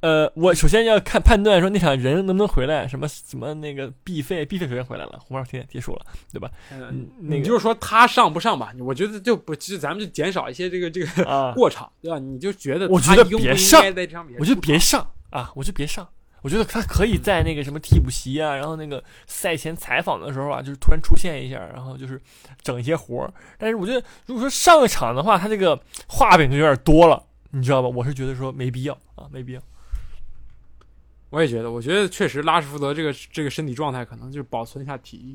呃，我首先要看判断说那场人能不能回来，什么什么那个 B 费，B 费首先回来了，红帽贴结束了，对吧？嗯，那个你就是说他上不上吧？我觉得就不，其实咱们就减少一些这个这个啊，过场，对吧？你就觉得我觉得别上我觉得别上啊，我觉得别上。我觉得他可以在那个什么替补席啊，然后那个赛前采访的时候啊，就是突然出现一下，然后就是整一些活儿。但是我觉得，如果说上场的话，他这个画饼就有点多了，你知道吧？我是觉得说没必要啊，没必要。我也觉得，我觉得确实拉什福德这个这个身体状态可能就是保存一下体力。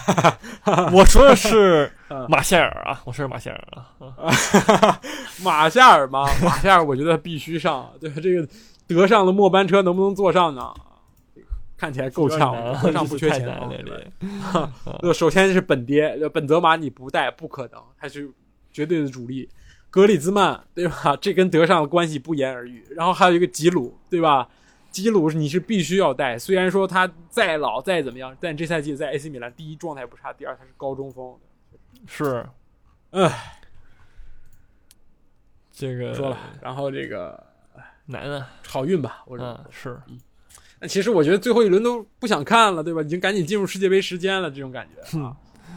(laughs) 我说的是 (laughs) 嗯马夏尔啊，我说是马夏尔啊。(laughs) 马夏尔吗？马夏尔，我觉得必须上，对？这个德上的末班车能不能坐上呢？看起来够呛，德尚不缺钱 (laughs) 首先是本爹，呃本泽马你不带不可能，他是绝对的主力。格里兹曼对吧？这跟德尚的关系不言而喻。然后还有一个吉鲁对吧？吉鲁你是必须要带，虽然说他再老再怎么样，但这赛季在 AC 米兰第一状态不差，第二他是高中锋。是，唉，这个说了，然后这个难啊，好运吧，我认为。嗯，是那其实我觉得最后一轮都不想看了，对吧？已经赶紧进入世界杯时间了，这种感觉啊。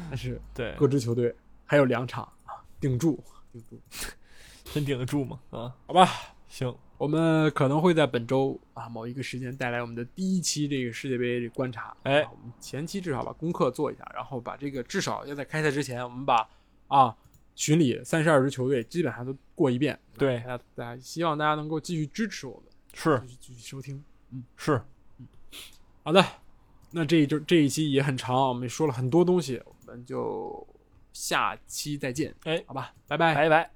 但是对，各支球队还有两场啊，顶住，顶住，(laughs) 真顶得住吗？啊，好吧。行，我们可能会在本周啊某一个时间带来我们的第一期这个世界杯观察。哎啊我们前期至少把功课做一下，然后把这个至少要在开赛之前，我们把啊群里三十二支球队基本上都过一遍。对大家希望大家能够继续支持我们，是继续继续收听。嗯是，嗯好的，那这一周这一期也很长，我们也说了很多东西，我们就下期再见。哎好吧，拜拜。拜拜。